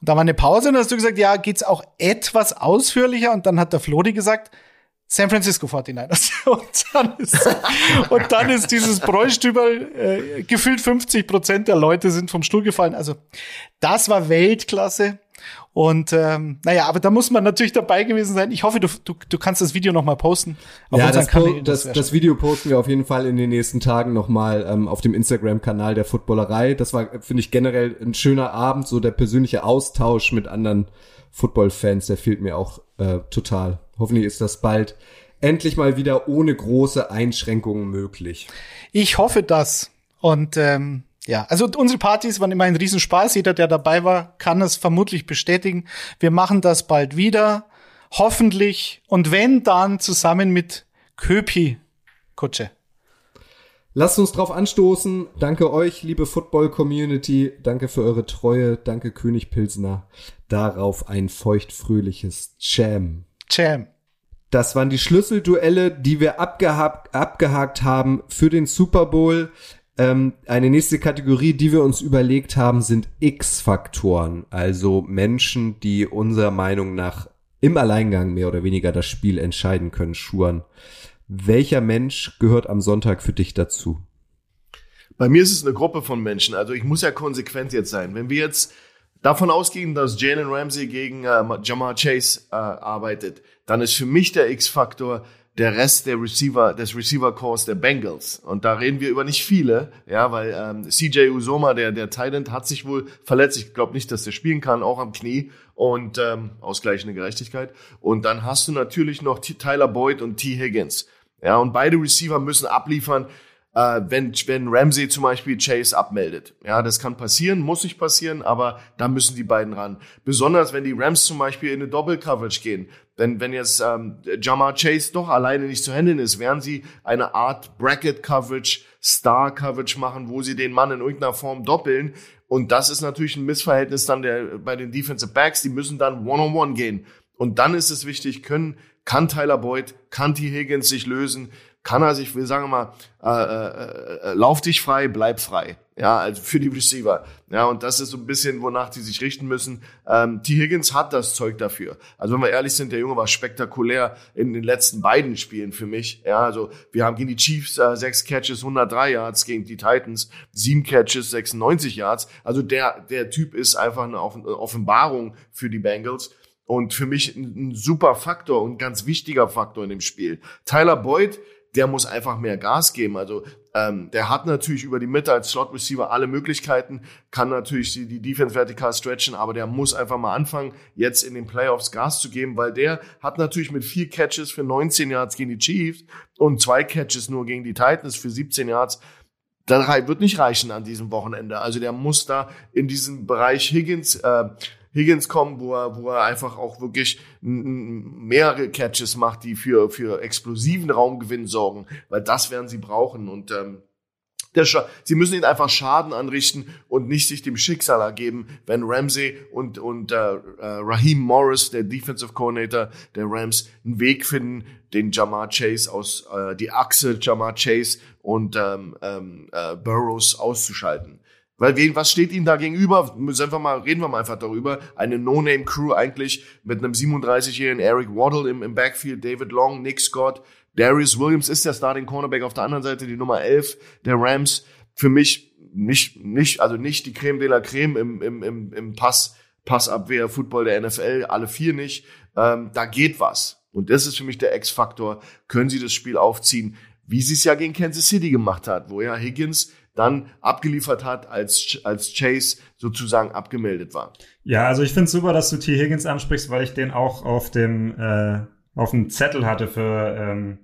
Und da war eine Pause und hast du gesagt, ja, geht's auch etwas ausführlicher? Und dann hat der Flori gesagt, San Francisco 49ers. Und dann ist, und dann ist dieses Bräustüberl, äh, gefühlt 50 Prozent der Leute sind vom Stuhl gefallen. Also, das war Weltklasse. Und ähm, naja, aber da muss man natürlich dabei gewesen sein. Ich hoffe, du, du, du kannst das Video noch mal posten. Auf ja, das, Kanälen, das, das, das, Video posten wir auf jeden Fall in den nächsten Tagen noch mal ähm, auf dem Instagram-Kanal der Footballerei. Das war, finde ich, generell ein schöner Abend. So der persönliche Austausch mit anderen Football-Fans, der fehlt mir auch äh, total. Hoffentlich ist das bald endlich mal wieder ohne große Einschränkungen möglich. Ich hoffe das. Und ähm, ja, also unsere Partys waren immer ein Riesenspaß. Jeder, der dabei war, kann es vermutlich bestätigen. Wir machen das bald wieder. Hoffentlich. Und wenn, dann zusammen mit Köpi Kutsche. Lasst uns drauf anstoßen. Danke euch, liebe Football-Community. Danke für eure Treue. Danke König Pilsner. Darauf ein feuchtfröhliches Jam. Jam. Das waren die Schlüsselduelle, die wir abgehakt, abgehakt haben für den Super Bowl. Ähm, eine nächste Kategorie, die wir uns überlegt haben, sind X-Faktoren, also Menschen, die unserer Meinung nach im Alleingang mehr oder weniger das Spiel entscheiden können, schuren. Welcher Mensch gehört am Sonntag für dich dazu? Bei mir ist es eine Gruppe von Menschen. Also ich muss ja konsequent jetzt sein. Wenn wir jetzt davon ausgehen, dass Jalen Ramsey gegen äh, Jamar Chase äh, arbeitet, dann ist für mich der X-Faktor der Rest der Receiver, des Receiver Cores der Bengals. Und da reden wir über nicht viele, ja, weil ähm, CJ Usoma, der der Titan, hat sich wohl verletzt. Ich glaube nicht, dass der spielen kann, auch am Knie und ähm, ausgleichende Gerechtigkeit. Und dann hast du natürlich noch Tyler Boyd und T Higgins. Ja, und beide Receiver müssen abliefern äh, wenn, wenn Ramsey zum Beispiel Chase abmeldet. Ja, das kann passieren, muss nicht passieren, aber da müssen die beiden ran. Besonders wenn die Rams zum Beispiel in eine Doppel-Coverage gehen. Wenn, wenn jetzt ähm, Jamar Chase doch alleine nicht zu handeln ist, werden sie eine Art Bracket-Coverage, Star-Coverage machen, wo sie den Mann in irgendeiner Form doppeln. Und das ist natürlich ein Missverhältnis dann der, bei den Defensive Backs. Die müssen dann One-on-One -on -one gehen. Und dann ist es wichtig, können, kann Tyler Boyd, kann T. Higgins sich lösen, kann er sich, wir sagen mal, äh, äh, äh, lauf dich frei, bleib frei. Ja, also für die Receiver. Ja, und das ist so ein bisschen, wonach die sich richten müssen. Ähm, T. Higgins hat das Zeug dafür. Also wenn wir ehrlich sind, der Junge war spektakulär in den letzten beiden Spielen für mich. Ja, also wir haben gegen die Chiefs äh, sechs Catches, 103 Yards, gegen die Titans sieben Catches, 96 Yards. Also der, der Typ ist einfach eine Offenbarung für die Bengals und für mich ein, super Faktor und ganz wichtiger Faktor in dem Spiel. Tyler Boyd, der muss einfach mehr Gas geben. Also ähm, der hat natürlich über die Mitte als Slot Receiver alle Möglichkeiten, kann natürlich die, die Defense vertikal stretchen, aber der muss einfach mal anfangen, jetzt in den Playoffs Gas zu geben, weil der hat natürlich mit vier Catches für 19 Yards gegen die Chiefs und zwei Catches nur gegen die Titans für 17 Yards. Das wird nicht reichen an diesem Wochenende. Also der muss da in diesem Bereich Higgins äh, Higgins kommen, wo er, wo er einfach auch wirklich mehrere Catches macht, die für, für explosiven Raumgewinn sorgen, weil das werden sie brauchen und ähm, der sie müssen ihn einfach Schaden anrichten und nicht sich dem Schicksal ergeben, wenn Ramsey und, und äh, äh, Raheem Morris, der Defensive Coordinator der Rams, einen Weg finden, den Jamar Chase aus, äh, die Achse Jamar Chase und ähm, ähm, äh, Burrows auszuschalten. Weil wen, was steht ihnen da gegenüber? Müssen wir mal, reden wir mal einfach darüber. Eine No-Name-Crew eigentlich mit einem 37-jährigen Eric Waddle im, im Backfield, David Long, Nick Scott, Darius Williams ist der Starting Cornerback auf der anderen Seite, die Nummer 11 der Rams. Für mich nicht, nicht, also nicht die Creme de la Creme im, im, im, im Pass, Passabwehr, Football der NFL, alle vier nicht. Ähm, da geht was. Und das ist für mich der X-Faktor. Können sie das Spiel aufziehen, wie sie es ja gegen Kansas City gemacht hat, wo ja Higgins dann abgeliefert hat, als, als Chase sozusagen abgemeldet war. Ja, also ich finde super, dass du T. Higgins ansprichst, weil ich den auch auf dem, äh, auf dem Zettel hatte für, ähm,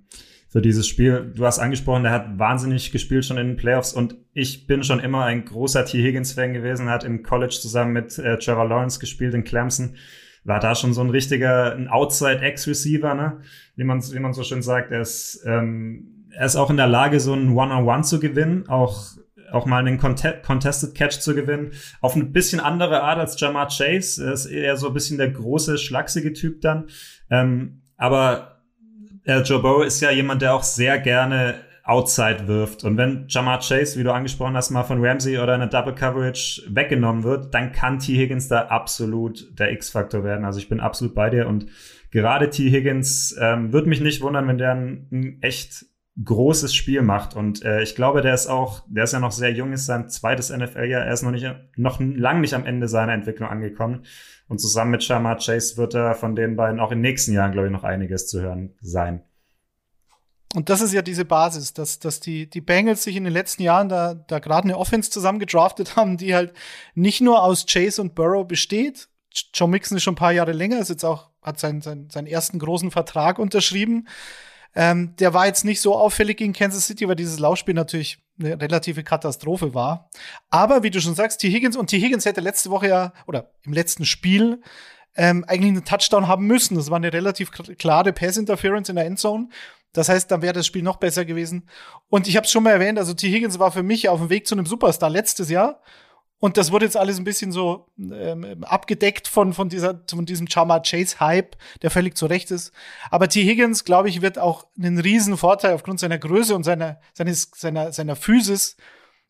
für dieses Spiel. Du hast angesprochen, der hat wahnsinnig gespielt schon in den Playoffs und ich bin schon immer ein großer T. Higgins-Fan gewesen, hat im College zusammen mit äh, Trevor Lawrence gespielt in Clemson. War da schon so ein richtiger, ein Outside-Ex-Receiver, ne? Wie man, wie man so schön sagt. Er ist, ähm, er ist auch in der Lage, so ein One-on-One -on -One zu gewinnen, auch auch mal einen Contested Catch zu gewinnen. Auf ein bisschen andere Art als Jamar Chase. Er ist eher so ein bisschen der große, schlachsige Typ dann. Ähm, aber äh, Joe Burrow ist ja jemand, der auch sehr gerne Outside wirft. Und wenn Jamar Chase, wie du angesprochen hast, mal von Ramsey oder eine Double Coverage weggenommen wird, dann kann T. Higgins da absolut der X-Faktor werden. Also ich bin absolut bei dir und gerade T. Higgins ähm, würde mich nicht wundern, wenn der ein, ein echt großes Spiel macht. Und äh, ich glaube, der ist auch, der ist ja noch sehr jung, ist sein zweites NFL-Jahr, er ist noch nicht, noch lang nicht am Ende seiner Entwicklung angekommen. Und zusammen mit Shamar Chase wird er von den beiden auch in den nächsten Jahren, glaube ich, noch einiges zu hören sein. Und das ist ja diese Basis, dass, dass die, die Bengals sich in den letzten Jahren da, da gerade eine Offense zusammen gedraftet haben, die halt nicht nur aus Chase und Burrow besteht. Joe Mixon ist schon ein paar Jahre länger, ist jetzt auch, hat seinen, seinen, seinen ersten großen Vertrag unterschrieben. Ähm, der war jetzt nicht so auffällig gegen Kansas City, weil dieses Laufspiel natürlich eine relative Katastrophe war. Aber wie du schon sagst, T. Higgins und T. Higgins hätte letzte Woche ja oder im letzten Spiel ähm, eigentlich einen Touchdown haben müssen. Das war eine relativ klare Pass-Interference in der Endzone. Das heißt, dann wäre das Spiel noch besser gewesen. Und ich habe es schon mal erwähnt, also T. Higgins war für mich auf dem Weg zu einem Superstar letztes Jahr. Und das wurde jetzt alles ein bisschen so ähm, abgedeckt von, von, dieser, von diesem Chama Chase-Hype, der völlig zu Recht ist. Aber T. Higgins, glaube ich, wird auch einen riesen Vorteil aufgrund seiner Größe und seiner, seines, seiner, seiner Physis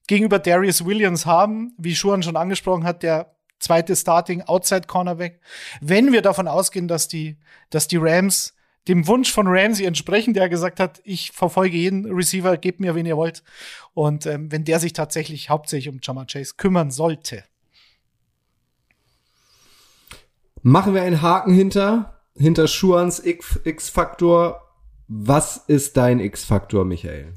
gegenüber Darius Williams haben, wie Schuhan schon angesprochen hat, der zweite Starting Outside Cornerback. Wenn wir davon ausgehen, dass die, dass die Rams dem Wunsch von Ramsey entsprechen, der gesagt hat, ich verfolge jeden Receiver, gebt mir, wen ihr wollt. Und ähm, wenn der sich tatsächlich hauptsächlich um Jamar Chase kümmern sollte. Machen wir einen Haken hinter, hinter Schuans X-Faktor. Was ist dein X-Faktor, Michael?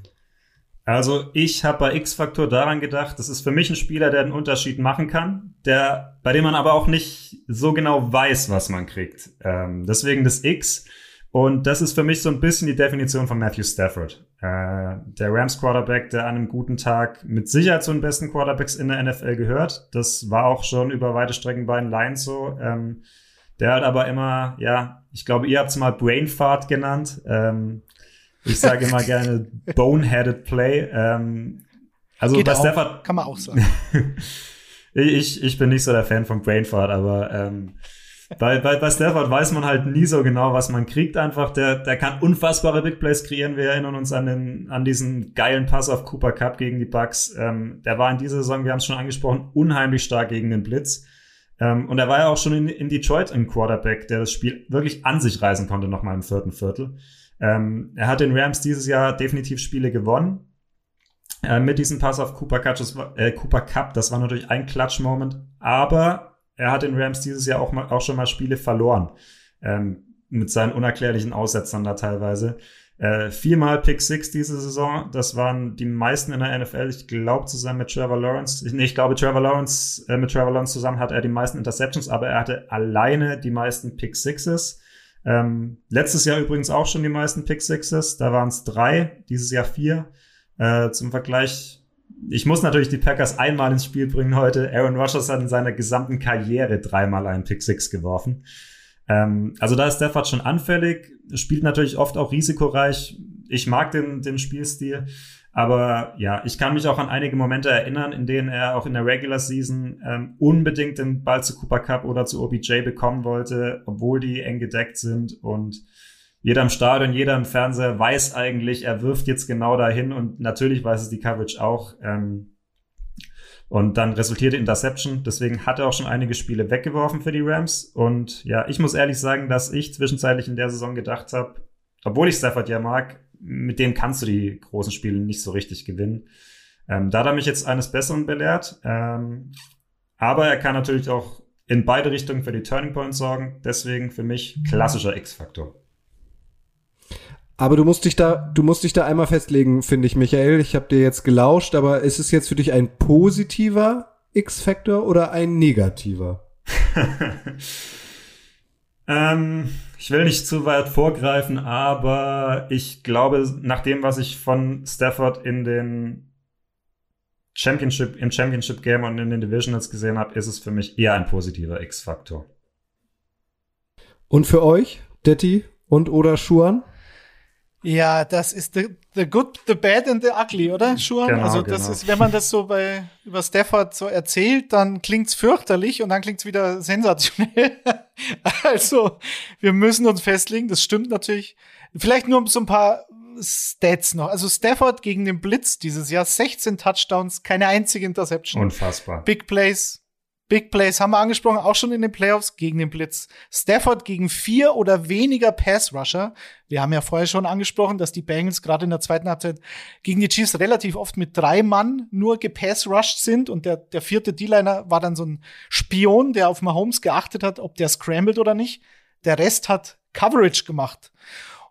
Also ich habe bei X-Faktor daran gedacht, das ist für mich ein Spieler, der einen Unterschied machen kann, der, bei dem man aber auch nicht so genau weiß, was man kriegt. Ähm, deswegen das X. Und das ist für mich so ein bisschen die Definition von Matthew Stafford. Äh, der Rams Quarterback, der an einem guten Tag mit Sicherheit zu den besten Quarterbacks in der NFL gehört. Das war auch schon über weite Strecken bei den Lions so. Ähm, der hat aber immer, ja, ich glaube, ihr habt es mal Brainfart genannt. Ähm, ich sage immer gerne Boneheaded Play. Ähm, also Geht bei auch, Stafford. Kann man auch sagen. ich, ich bin nicht so der Fan von Brainfart, aber ähm, bei, bei, bei Stafford weiß man halt nie so genau, was man kriegt. Einfach, der, der kann unfassbare Big Plays kreieren. Wir erinnern uns an, den, an diesen geilen Pass auf Cooper Cup gegen die Bucks. Ähm, der war in dieser Saison, wir haben es schon angesprochen, unheimlich stark gegen den Blitz. Ähm, und er war ja auch schon in, in Detroit ein Quarterback, der das Spiel wirklich an sich reißen konnte, nochmal im vierten Viertel. Ähm, er hat den Rams dieses Jahr definitiv Spiele gewonnen. Äh, mit diesem Pass auf Cooper Cup, das war, äh, Cooper Cup, das war natürlich ein Klatsch-Moment. Aber er hat in Rams dieses Jahr auch, mal, auch schon mal Spiele verloren. Ähm, mit seinen unerklärlichen Aussetzern da teilweise. Äh, viermal Pick Six diese Saison. Das waren die meisten in der NFL. Ich glaube zusammen mit Trevor Lawrence. Ich, nee, ich glaube Trevor Lawrence, äh, mit Trevor Lawrence zusammen hat er die meisten Interceptions, aber er hatte alleine die meisten Pick Sixes. Ähm, letztes Jahr übrigens auch schon die meisten Pick Sixes. Da waren es drei, dieses Jahr vier. Äh, zum Vergleich ich muss natürlich die Packers einmal ins Spiel bringen heute. Aaron Rodgers hat in seiner gesamten Karriere dreimal einen Pick Six geworfen. Ähm, also da ist Stafford schon anfällig, spielt natürlich oft auch risikoreich. Ich mag den, den Spielstil. Aber ja, ich kann mich auch an einige Momente erinnern, in denen er auch in der Regular Season ähm, unbedingt den Ball zu Cooper Cup oder zu OBJ bekommen wollte, obwohl die eng gedeckt sind. Und jeder im Stadion, jeder im Fernseher weiß eigentlich, er wirft jetzt genau dahin und natürlich weiß es die Coverage auch. Ähm, Und dann resultierte Interception. Deswegen hat er auch schon einige Spiele weggeworfen für die Rams. Und ja, ich muss ehrlich sagen, dass ich zwischenzeitlich in der Saison gedacht habe, obwohl ich Stafford ja mag, mit dem kannst du die großen Spiele nicht so richtig gewinnen. Ähm, da hat er mich jetzt eines Besseren belehrt. Ähm, aber er kann natürlich auch in beide Richtungen für die Turning Points sorgen. Deswegen für mich klassischer X-Faktor. Aber du musst dich da, du musst dich da einmal festlegen, finde ich, Michael. Ich habe dir jetzt gelauscht, aber ist es jetzt für dich ein positiver X-Factor oder ein negativer? ähm, ich will nicht zu weit vorgreifen, aber ich glaube, nach dem, was ich von Stafford in den Championship, im Championship Game und in den Divisionals gesehen habe, ist es für mich eher ein positiver X-Faktor. Und für euch, Detti und oder Schuan? Ja, das ist the, the good, the bad and the ugly, oder, Schuan? Genau, also das genau. ist, wenn man das so bei über Stafford so erzählt, dann klingt's fürchterlich und dann klingt's wieder sensationell. also wir müssen uns festlegen, das stimmt natürlich. Vielleicht nur so ein paar Stats noch. Also Stafford gegen den Blitz dieses Jahr 16 Touchdowns, keine einzige Interception. Unfassbar. Big Plays. Big Plays haben wir angesprochen, auch schon in den Playoffs gegen den Blitz. Stafford gegen vier oder weniger Pass-Rusher. Wir haben ja vorher schon angesprochen, dass die Bengals gerade in der zweiten Halbzeit gegen die Chiefs relativ oft mit drei Mann nur gepass-rushed sind und der, der vierte D-Liner war dann so ein Spion, der auf Mahomes geachtet hat, ob der scrambled oder nicht. Der Rest hat Coverage gemacht.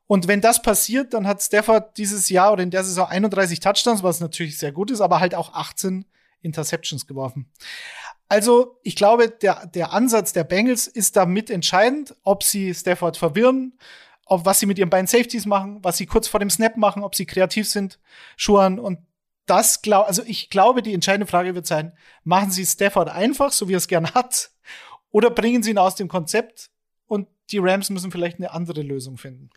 Und wenn das passiert, dann hat Stafford dieses Jahr oder in der Saison 31 Touchdowns, was natürlich sehr gut ist, aber halt auch 18 Interceptions geworfen. Also, ich glaube, der, der Ansatz der Bengals ist da mitentscheidend, ob sie Stafford verwirren, ob was sie mit ihren beiden Safeties machen, was sie kurz vor dem Snap machen, ob sie kreativ sind, Schuhan. Und das glaube, also ich glaube, die entscheidende Frage wird sein, machen sie Stafford einfach, so wie er es gern hat, oder bringen sie ihn aus dem Konzept und die Rams müssen vielleicht eine andere Lösung finden.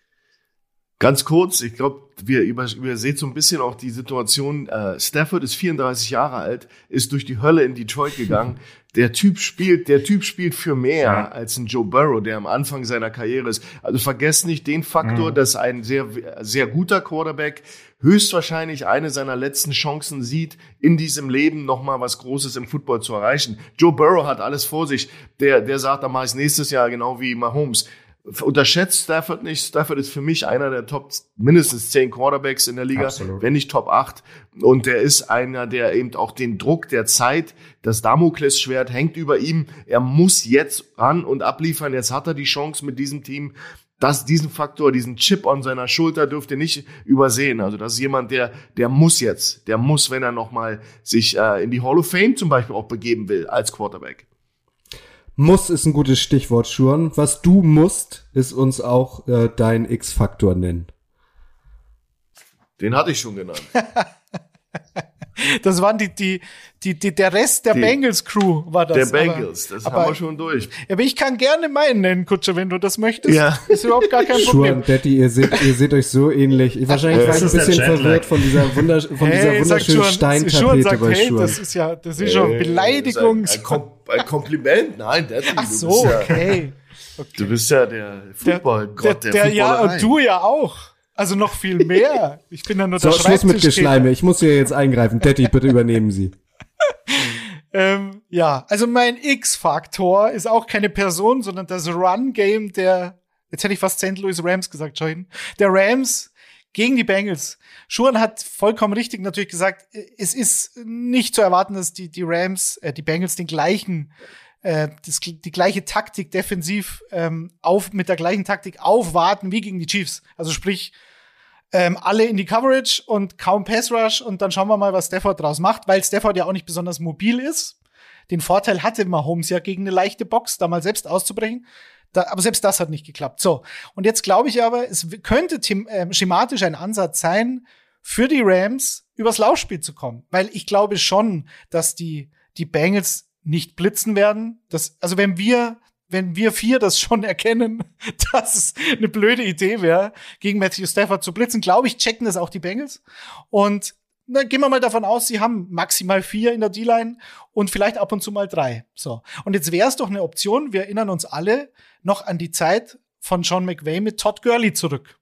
Ganz kurz, ich glaube, wir überseht so ein bisschen auch die Situation. Äh, Stafford ist 34 Jahre alt, ist durch die Hölle in Detroit gegangen. Der Typ spielt, der Typ spielt für mehr Ja. als ein Joe Burrow, der am Anfang seiner Karriere ist. Also vergesst nicht den Faktor, dass ein sehr, sehr guter Quarterback höchstwahrscheinlich eine seiner letzten Chancen sieht, in diesem Leben nochmal was Großes im Football zu erreichen. Joe Burrow hat alles vor sich. Der, der sagt, dann mach ich nächstes Jahr genau wie Mahomes. Unterschätzt Stafford nicht. Stafford ist für mich einer der Top mindestens zehn Quarterbacks in der Liga, Absolut. wenn nicht Top 8. Und der ist einer, der eben auch den Druck der Zeit, das Damoklesschwert hängt über ihm. Er muss jetzt ran und abliefern. Jetzt hat er die Chance mit diesem Team. Das, diesen Faktor, diesen Chip an seiner Schulter dürft ihr nicht übersehen. Also das ist jemand, der, der muss jetzt, der muss, wenn er nochmal sich äh, in die Hall of Fame zum Beispiel auch begeben will als Quarterback. Muss ist ein gutes Stichwort, Schuan. Was du musst, ist uns auch äh, dein X-Faktor nennen. Den hatte ich schon genannt. Das waren die, die, die, die der Rest der Die- Bengals Crew war das. Der aber- Bengals, das aber- haben wir schon durch. Aber ich kann gerne meinen nennen, Kutscher, wenn du das möchtest. Ja. Ist überhaupt gar kein Problem. Daddy, ihr seht, ihr seht euch so ähnlich. Ich, wahrscheinlich war ich ein bisschen verwirrt von dieser, Wunder, von dieser Hey, sagt wunderschönen Steintapete sagt, bei hey, Schuan. das ist ja, das ist schon Beleidigung. Äh, Ein, ein, ein Kompliment? Nein, Daddy, Ach du so, bist ja, okay. Du bist ja der Der, Footballgott der, der, der ja, und du ja auch. Also noch viel mehr. Ich bin ja nur So, der Schluss mit. Geschleime. Ich muss hier jetzt eingreifen. Daddy, bitte übernehmen Sie. Ähm, ja, also mein X-Faktor ist auch keine Person, sondern das Run-Game der, jetzt hätte ich fast St. Louis Rams gesagt, Jordan, der Rams gegen die Bengals. Schuhan hat vollkommen richtig natürlich gesagt, es ist nicht zu erwarten, dass die, die Rams, äh, die Bengals den gleichen, äh, das, die gleiche Taktik defensiv ähm, auf, mit der gleichen Taktik aufwarten wie gegen die Chiefs. Also sprich, ähm, alle in die Coverage und kaum Pass Rush und dann schauen wir mal, was Stafford draus macht, weil Stafford ja auch nicht besonders mobil ist. Den Vorteil hatte Mahomes ja gegen eine leichte Box, da mal selbst auszubrechen. Da, aber selbst das hat nicht geklappt. So. Und jetzt glaube ich aber, es könnte ähm, schematisch ein Ansatz sein, für die Rams übers Laufspiel zu kommen. Weil ich glaube schon, dass die, die Bengals nicht blitzen werden. Das, also wenn wir, wenn wir vier das schon erkennen, dass es eine blöde Idee wäre, gegen Matthew Stafford zu blitzen, glaube ich, checken das auch die Bengals. Und na, gehen wir mal davon aus, sie haben maximal vier in der D-Line und vielleicht ab und zu mal drei. So. Und jetzt wäre es doch eine Option, wir erinnern uns alle noch an die Zeit von Sean McVay mit Todd Gurley zurück.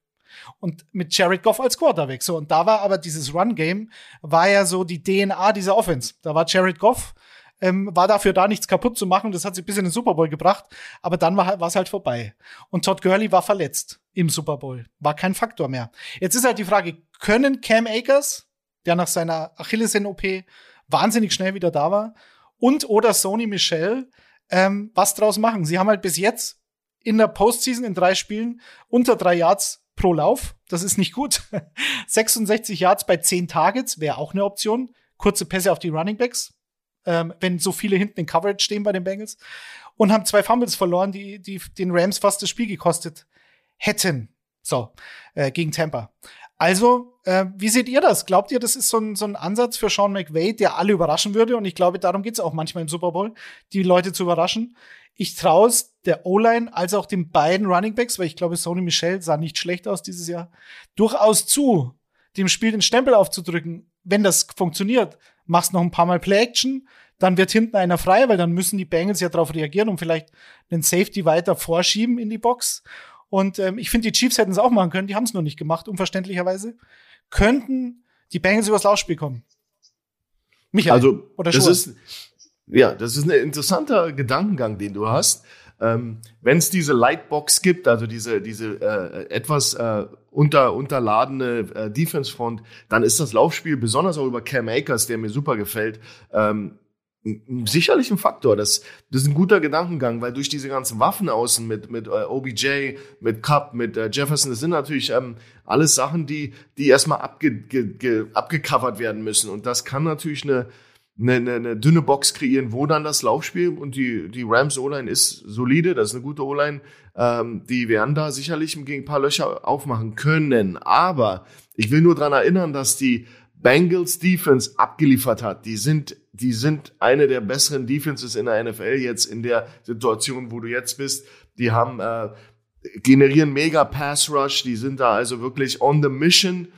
Und mit Jared Goff als Quarterback. So, und da war aber dieses Run-Game, war ja so die DNA dieser Offense. Da war Jared Goff, ähm, war dafür da, nichts kaputt zu machen. Das hat sie bis in den Super Bowl gebracht. Aber dann war es halt vorbei. Und Todd Gurley war verletzt im Super Bowl. War kein Faktor mehr. Jetzt ist halt die Frage, können Cam Akers, der nach seiner Achillessehnen-OP wahnsinnig schnell wieder da war, und oder Sony Michel ähm, was draus machen? Sie haben halt bis jetzt in der Postseason in drei Spielen unter drei Yards pro Lauf. Das ist nicht gut. 66 Yards bei 10 Targets wäre auch eine Option. Kurze Pässe auf die Running Backs, ähm, wenn so viele hinten in Coverage stehen bei den Bengals. Und haben zwei Fumbles verloren, die, die den Rams fast das Spiel gekostet hätten. So, äh, gegen Tampa. Also, äh, wie seht ihr das? Glaubt ihr, das ist so ein, so ein Ansatz für Sean McVay, der alle überraschen würde? Und ich glaube, darum geht's auch manchmal im Super Bowl, die Leute zu überraschen. Ich traue es der O-Line als auch den beiden Running Backs, weil ich glaube, Sony Michel sah nicht schlecht aus dieses Jahr, durchaus zu, dem Spiel den Stempel aufzudrücken. Wenn das funktioniert, machst noch ein paar Mal Play-Action, dann wird hinten einer frei, weil dann müssen die Bengals ja darauf reagieren und vielleicht einen Safety weiter vorschieben in die Box. Und ähm, ich finde, die Chiefs hätten es auch machen können, die haben es nur nicht gemacht, unverständlicherweise. Könnten die Bengals übers Laufspiel kommen? Michael, also, oder das ist, ja, das ist ein interessanter Gedankengang, den du hast. Ähm, Wenn es diese Lightbox gibt, also diese, diese äh, etwas äh, unter, unterladene äh, Defense-Front, dann ist das Laufspiel, besonders auch über Cam Akers, der mir super gefällt, ähm, sicherlich ein Faktor. Das, das ist ein guter Gedankengang, weil durch diese ganzen Waffen außen mit, mit äh, OBJ, mit Cup, mit äh, Jefferson, das sind natürlich ähm, alles Sachen, die, die erstmal abge, ge, ge, abgecovert werden müssen. Und das kann natürlich eine, eine, eine, eine dünne Box kreieren, wo dann das Laufspiel und die, die Rams O-Line ist solide, das ist eine gute O-Line. Ähm, die werden da sicherlich gegen ein paar Löcher aufmachen können. Aber ich will nur dran erinnern, dass die Bengals Defense abgeliefert hat. Die sind, die sind eine der besseren Defenses in der NFL jetzt in der Situation, wo du jetzt bist. Die haben äh, generieren mega Pass Rush. Die sind da also wirklich on the mission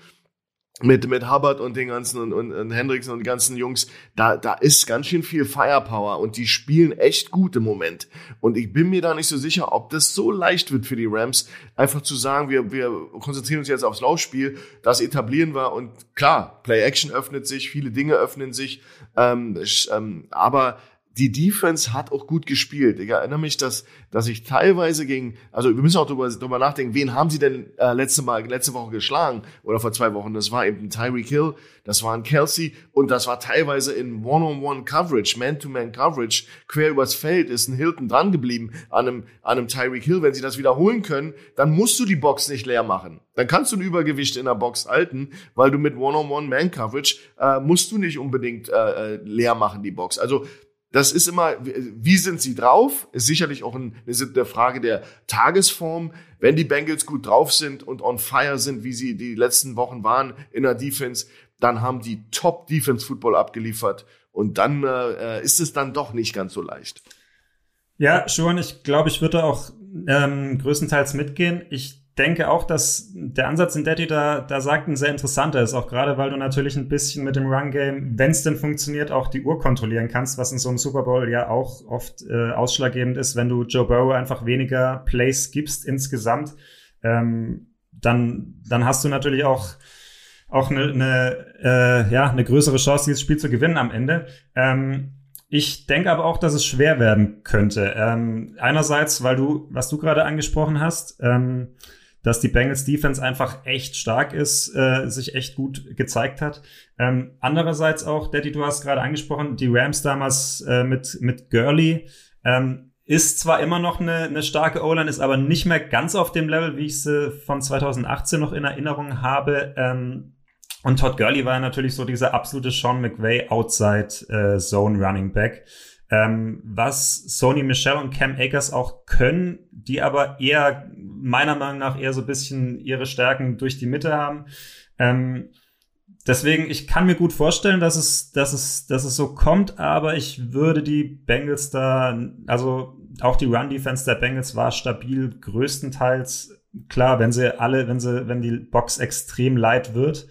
mit, mit Hubbard und den ganzen und, und, und Hendrickson und den ganzen Jungs, da, da ist ganz schön viel Firepower und die spielen echt gut im Moment. Und ich bin mir da nicht so sicher, ob das so leicht wird für die Rams, einfach zu sagen, wir, wir konzentrieren uns jetzt aufs Laufspiel, das etablieren wir und klar, Play Action öffnet sich, viele Dinge öffnen sich, ähm, ähm, aber die Defense hat auch gut gespielt. Ich erinnere mich, dass, dass ich teilweise gegen, also wir müssen auch darüber, darüber nachdenken, wen haben sie denn äh, letzte Mal, letzte Woche geschlagen oder vor zwei Wochen? Das war eben Tyreek Hill, das war ein Kelsey und das war teilweise in One-on-One-Coverage, Man-to-Man-Coverage, quer übers Feld ist ein Hilton dran geblieben an einem, an einem Tyreek Hill. Wenn sie das wiederholen können, dann musst du die Box nicht leer machen. Dann kannst du ein Übergewicht in der Box halten, weil du mit One-on-One-Man-Coverage äh, musst du nicht unbedingt äh, äh leer machen, die Box. Also das ist immer, wie sind sie drauf? Ist sicherlich auch eine, Frage der Tagesform. Wenn die Bengals gut drauf sind und on fire sind, wie sie die letzten Wochen waren in der Defense, dann haben die Top Defense Football abgeliefert. Und dann äh, ist es dann doch nicht ganz so leicht. Ja, schon. Ich glaube, ich würde auch ähm, größtenteils mitgehen. Ich denke auch, dass der Ansatz in Daddy da, da sagt ein sehr interessanter ist, auch gerade weil du natürlich ein bisschen mit dem Run-Game, wenn es denn funktioniert, auch die Uhr kontrollieren kannst, was in so einem Super Bowl ja auch oft äh, ausschlaggebend ist, wenn du Joe Burrow einfach weniger Plays gibst insgesamt, ähm, dann, dann hast du natürlich auch auch eine, eine, äh, ja, eine größere Chance, dieses Spiel zu gewinnen am Ende. Ähm, ich denke aber auch, dass es schwer werden könnte. Ähm, einerseits, weil du, was du gerade angesprochen hast, ähm, dass die Bengals Defense einfach echt stark ist, äh, sich echt gut gezeigt hat. Ähm, andererseits auch, Daddy, du hast gerade angesprochen, die Rams damals äh, mit, mit Gurley, ähm, ist zwar immer noch eine, eine starke O-Line, ist aber nicht mehr ganz auf dem Level, wie ich sie von 2018 noch in Erinnerung habe. Ähm, und Todd Gurley war natürlich so dieser absolute Sean McVay Outside äh, Zone Running Back. Ähm, was Sony Michelle und Cam Akers auch können, die aber eher meiner Meinung nach eher so ein bisschen ihre Stärken durch die Mitte haben. Ähm, deswegen, ich kann mir gut vorstellen, dass es, dass es, dass es so kommt, aber ich würde die Bengals da, also auch die Run-Defense der Bengals war stabil, größtenteils. Klar, wenn sie alle, wenn sie, wenn die Box extrem light wird,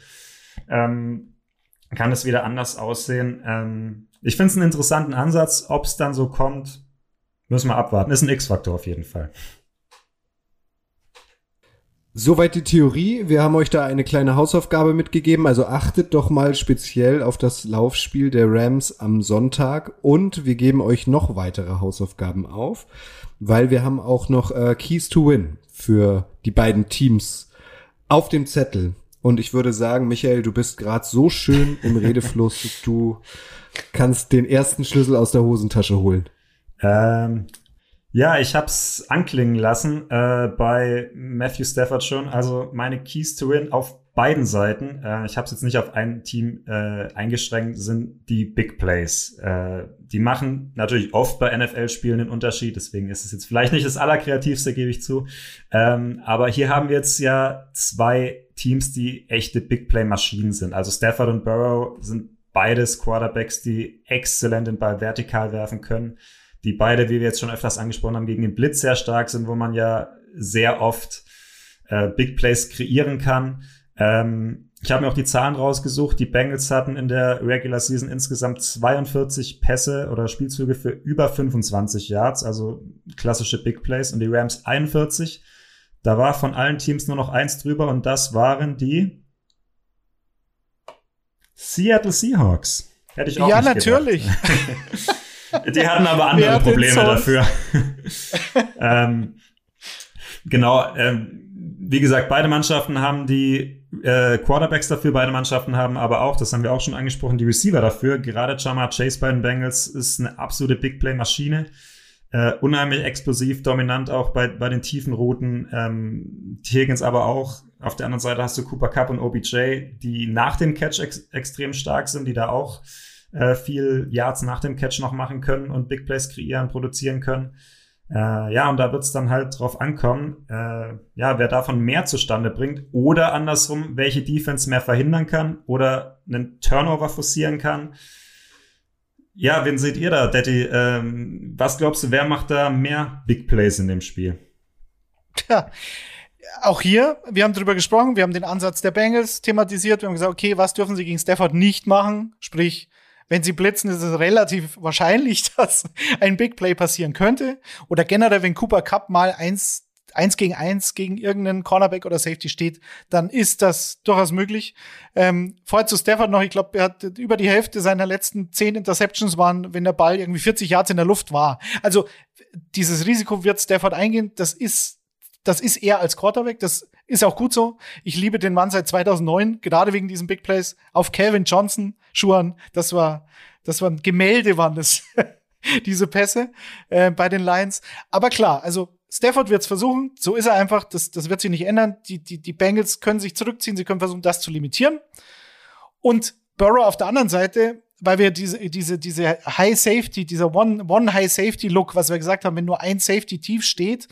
ähm, kann es wieder anders aussehen. Ähm, ich finde es einen interessanten Ansatz. Ob es dann so kommt, müssen wir abwarten. Ist ein X-Faktor auf jeden Fall. Soweit die Theorie. Wir haben euch da eine kleine Hausaufgabe mitgegeben. Also achtet doch mal speziell auf das Laufspiel der Rams am Sonntag. Und wir geben euch noch weitere Hausaufgaben auf, weil wir haben auch noch äh, Keys to Win für die beiden Teams auf dem Zettel. Und ich würde sagen, Michael, du bist gerade so schön im Redefluss, du kannst den ersten Schlüssel aus der Hosentasche holen. Ähm, ja, ich hab's anklingen lassen äh, bei Matthew Stafford schon. Also meine Keys to Win auf beiden Seiten. Äh, ich habe es jetzt nicht auf ein Team äh, eingeschränkt, sind die Big Plays. Äh, die machen natürlich oft bei NFL-Spielen einen Unterschied. Deswegen ist es jetzt vielleicht nicht das allerkreativste, gebe ich zu. Ähm, aber hier haben wir jetzt ja zwei Teams, die echte Big Play-Maschinen sind. Also Stafford und Burrow sind beides Quarterbacks, die exzellent den Ball vertikal werfen können die beide, wie wir jetzt schon öfters angesprochen haben, gegen den Blitz sehr stark sind, wo man ja sehr oft äh, Big Plays kreieren kann. Ähm, ich habe mir auch die Zahlen rausgesucht. Die Bengals hatten in der Regular Season insgesamt 42 Pässe oder Spielzüge für über 25 Yards, also klassische Big Plays, und die Rams 41. Da war von allen Teams nur noch eins drüber und das waren die Seattle Seahawks. Hätte ich auch Ja, natürlich. Die hatten aber andere Probleme dafür. ähm, genau, ähm, wie gesagt, beide Mannschaften haben die äh, Quarterbacks dafür, beide Mannschaften haben aber auch, das haben wir auch schon angesprochen, die Receiver dafür. Gerade Jamar Chase bei den Bengals ist eine absolute Big Play-Maschine. Äh, unheimlich explosiv, dominant auch bei, bei den tiefen Routen. Ähm, Higgins aber auch. Auf der anderen Seite hast du Cooper Cup und OBJ, die nach dem Catch ex extrem stark sind, die da auch äh, viel Yards nach dem Catch noch machen können und Big Plays kreieren, produzieren können. Äh, ja, und da wird es dann halt drauf ankommen, äh, ja, wer davon mehr zustande bringt oder andersrum, welche Defense mehr verhindern kann oder einen Turnover forcieren kann. Ja, wen seht ihr da, Daddy? Ähm, was glaubst du, wer macht da mehr Big Plays in dem Spiel? Tja, auch hier, wir haben drüber gesprochen, wir haben den Ansatz der Bengals thematisiert, wir haben gesagt, okay, was dürfen sie gegen Stafford nicht machen? Sprich, wenn sie blitzen, ist es relativ wahrscheinlich, dass ein Big Play passieren könnte. Oder generell, wenn Cooper Cup mal eins eins gegen eins gegen irgendeinen Cornerback oder Safety steht, dann ist das durchaus möglich. Ähm, vorher zu Stafford noch, ich glaube, er hat über die Hälfte seiner letzten zehn Interceptions waren, wenn der Ball irgendwie 40 Yards in der Luft war. Also dieses Risiko wird Stafford eingehen. Das ist das ist er als Quarterback. Das ist auch gut so. Ich liebe den Mann seit 2009, gerade wegen diesem Big Plays auf Calvin Johnson Schuhen. Das war, das waren Gemälde waren das, diese Pässe äh, bei den Lions. Aber klar, also Stafford wird es versuchen. So ist er einfach. Das, das wird sich nicht ändern. Die, die, die Bengals können sich zurückziehen. Sie können versuchen, das zu limitieren. Und Burrow auf der anderen Seite, weil wir diese, diese, diese High Safety, dieser One, One High Safety Look, was wir gesagt haben, wenn nur ein Safety tief steht,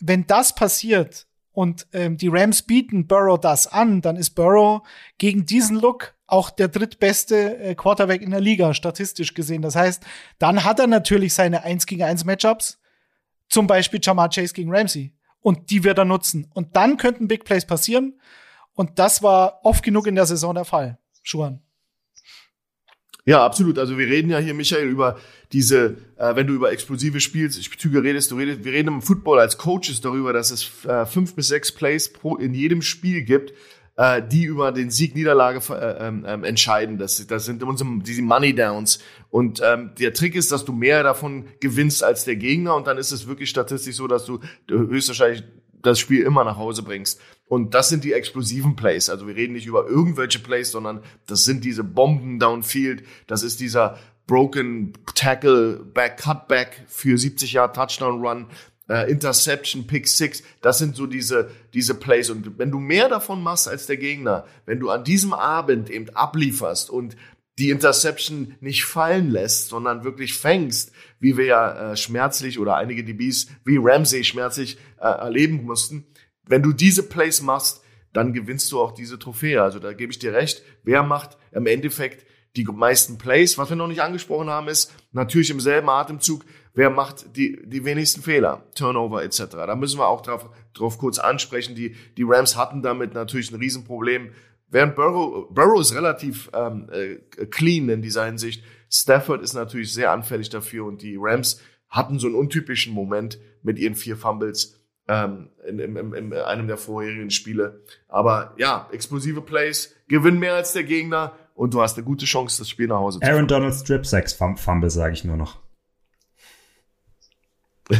wenn das passiert und ähm, die Rams bieten Burrow das an, dann ist Burrow gegen diesen Look auch der drittbeste äh, Quarterback in der Liga, statistisch gesehen. Das heißt, dann hat er natürlich seine 1 gegen 1 Matchups, zum Beispiel Jamar Chase gegen Ramsey. Und die wird er nutzen. Und dann könnten Big Plays passieren. Und das war oft genug in der Saison der Fall. Schuhan. Ja, absolut. Also wir reden ja hier, Michael, über diese, äh, wenn du über explosive Spielzüge redest, du redest, wir reden im Football als Coaches darüber, dass es äh, fünf bis sechs Plays pro, in jedem Spiel gibt, äh, die über den Sieg Niederlage äh, ähm, ähm, entscheiden. Das, das sind unsere diese Money Downs. Und ähm, der Trick ist, dass du mehr davon gewinnst als der Gegner und dann ist es wirklich statistisch so, dass du höchstwahrscheinlich das Spiel immer nach Hause bringst. Und das sind die explosiven Plays. Also wir reden nicht über irgendwelche Plays, sondern das sind diese Bomben downfield. Das ist dieser Broken Tackle, Back Cutback für 70 Jahre Touchdown Run, äh, Interception, Pick Six. Das sind so diese, diese Plays. Und wenn du mehr davon machst als der Gegner, wenn du an diesem Abend eben ablieferst und die Interception nicht fallen lässt, sondern wirklich fängst, wie wir ja äh, schmerzlich oder einige DBs wie Ramsey schmerzlich äh, erleben mussten. Wenn du diese Plays machst, dann gewinnst du auch diese Trophäe. Also da gebe ich dir recht. Wer macht im Endeffekt die meisten Plays? Was wir noch nicht angesprochen haben, ist natürlich im selben Atemzug, wer macht die, die wenigsten Fehler, Turnover etc. Da müssen wir auch drauf, drauf kurz ansprechen. Die, die Rams hatten damit natürlich ein Riesenproblem. Während Burrow, Burrow ist relativ ähm, äh, clean in dieser Hinsicht, Stafford ist natürlich sehr anfällig dafür und die Rams hatten so einen untypischen Moment mit ihren vier Fumbles ähm, in, in, in, in einem der vorherigen Spiele. Aber ja, explosive Plays, gewinn mehr als der Gegner und du hast eine gute Chance, das Spiel nach Hause zu Aaron Donald Strip Sacks Fumble, sage ich nur noch.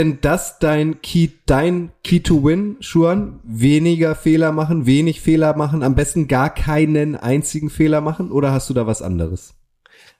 Denn das dein Key, dein Key to Win, Schuan? Weniger Fehler machen, wenig Fehler machen, am besten gar keinen einzigen Fehler machen oder hast du da was anderes?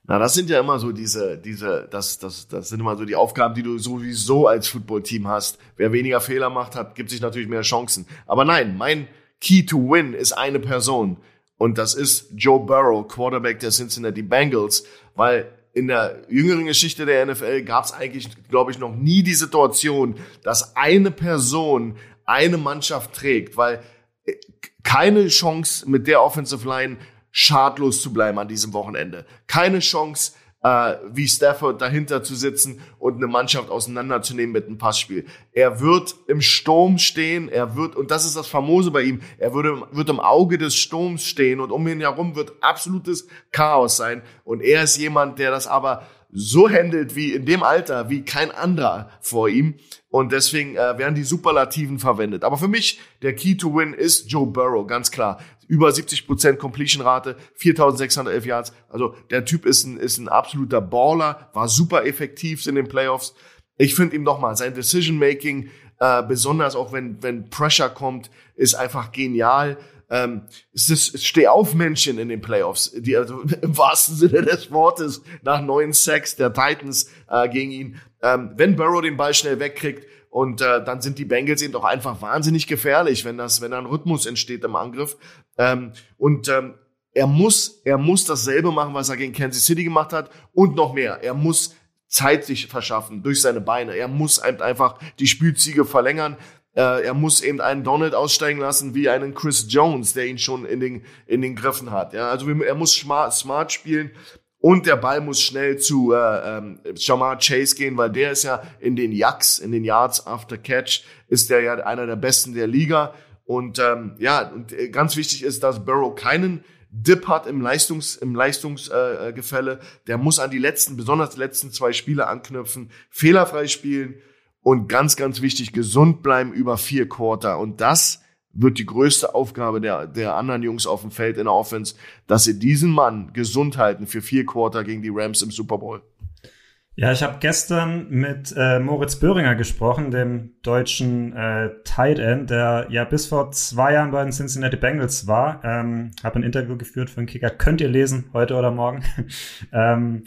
Na, das sind ja immer so diese, diese, das, das, das sind immer so die Aufgaben, die du sowieso als Footballteam hast. Wer weniger Fehler macht, hat, gibt sich natürlich mehr Chancen. Aber nein, mein Key to Win ist eine Person. Und das ist Joe Burrow, Quarterback der Cincinnati Bengals, weil in der jüngeren Geschichte der NFL gab es eigentlich, glaube ich, noch nie die Situation, dass eine Person eine Mannschaft trägt, weil äh, keine Chance mit der Offensive Line schadlos zu bleiben an diesem Wochenende. Keine Chance, äh, wie Stafford dahinter zu sitzen und eine Mannschaft auseinanderzunehmen mit einem Passspiel. Er wird im Sturm stehen, er wird, und das ist das Famose bei ihm, er würde, wird im Auge des Sturms stehen und um ihn herum wird absolutes Chaos sein. Und er ist jemand, der das aber so handelt wie in dem Alter wie kein anderer vor ihm. Und deswegen äh, werden die Superlativen verwendet. Aber für mich, der Key to Win ist Joe Burrow, ganz klar. Über 70% Completion-Rate, 4611 Yards. Also der Typ ist ein, ist ein absoluter Baller, war super effektiv in den Playoffs. Ich finde ihm nochmal, sein Decision-Making, äh, besonders auch wenn, wenn Pressure kommt, ist einfach genial ähm, es ist Steh-auf-Männchen in den Playoffs, die also im wahrsten Sinne des Wortes nach neun Sacks der Titans äh, gegen ihn. Ähm, wenn Burrow den Ball schnell wegkriegt und äh, dann sind die Bengals eben doch einfach wahnsinnig gefährlich, wenn das, wenn ein Rhythmus entsteht im Angriff. Ähm, und ähm, er muss, er muss dasselbe machen, was er gegen Kansas City gemacht hat und noch mehr. Er muss Zeit sich verschaffen durch seine Beine. Er muss einfach die Spielzüge verlängern. Äh, er muss eben einen Donald aussteigen lassen wie einen Chris Jones, der ihn schon in den, in den Griffen hat. Ja, also er muss smart, smart spielen und der Ball muss schnell zu äh, ähm, Jamar Chase gehen, weil der ist ja in den Yaks, in den Yards after Catch, ist der ja einer der besten der Liga. Und ähm, ja, und äh, ganz wichtig ist, dass Burrow keinen Dip hat im Leistungs im Leistungsgefälle. Äh, der muss an die letzten, besonders die letzten zwei Spiele anknüpfen, fehlerfrei spielen und ganz, ganz wichtig, gesund bleiben über vier Quarter. Und das wird die größte Aufgabe der, der anderen Jungs auf dem Feld in der Offense, dass sie diesen Mann gesund halten für vier Quarter gegen die Rams im Super Bowl. Ja, ich habe gestern mit äh, Moritz Böhringer gesprochen, dem deutschen äh, Tight End, der ja bis vor zwei Jahren bei den Cincinnati Bengals war. Ähm, habe ein Interview geführt für den Kicker. Könnt ihr lesen, heute oder morgen. ähm,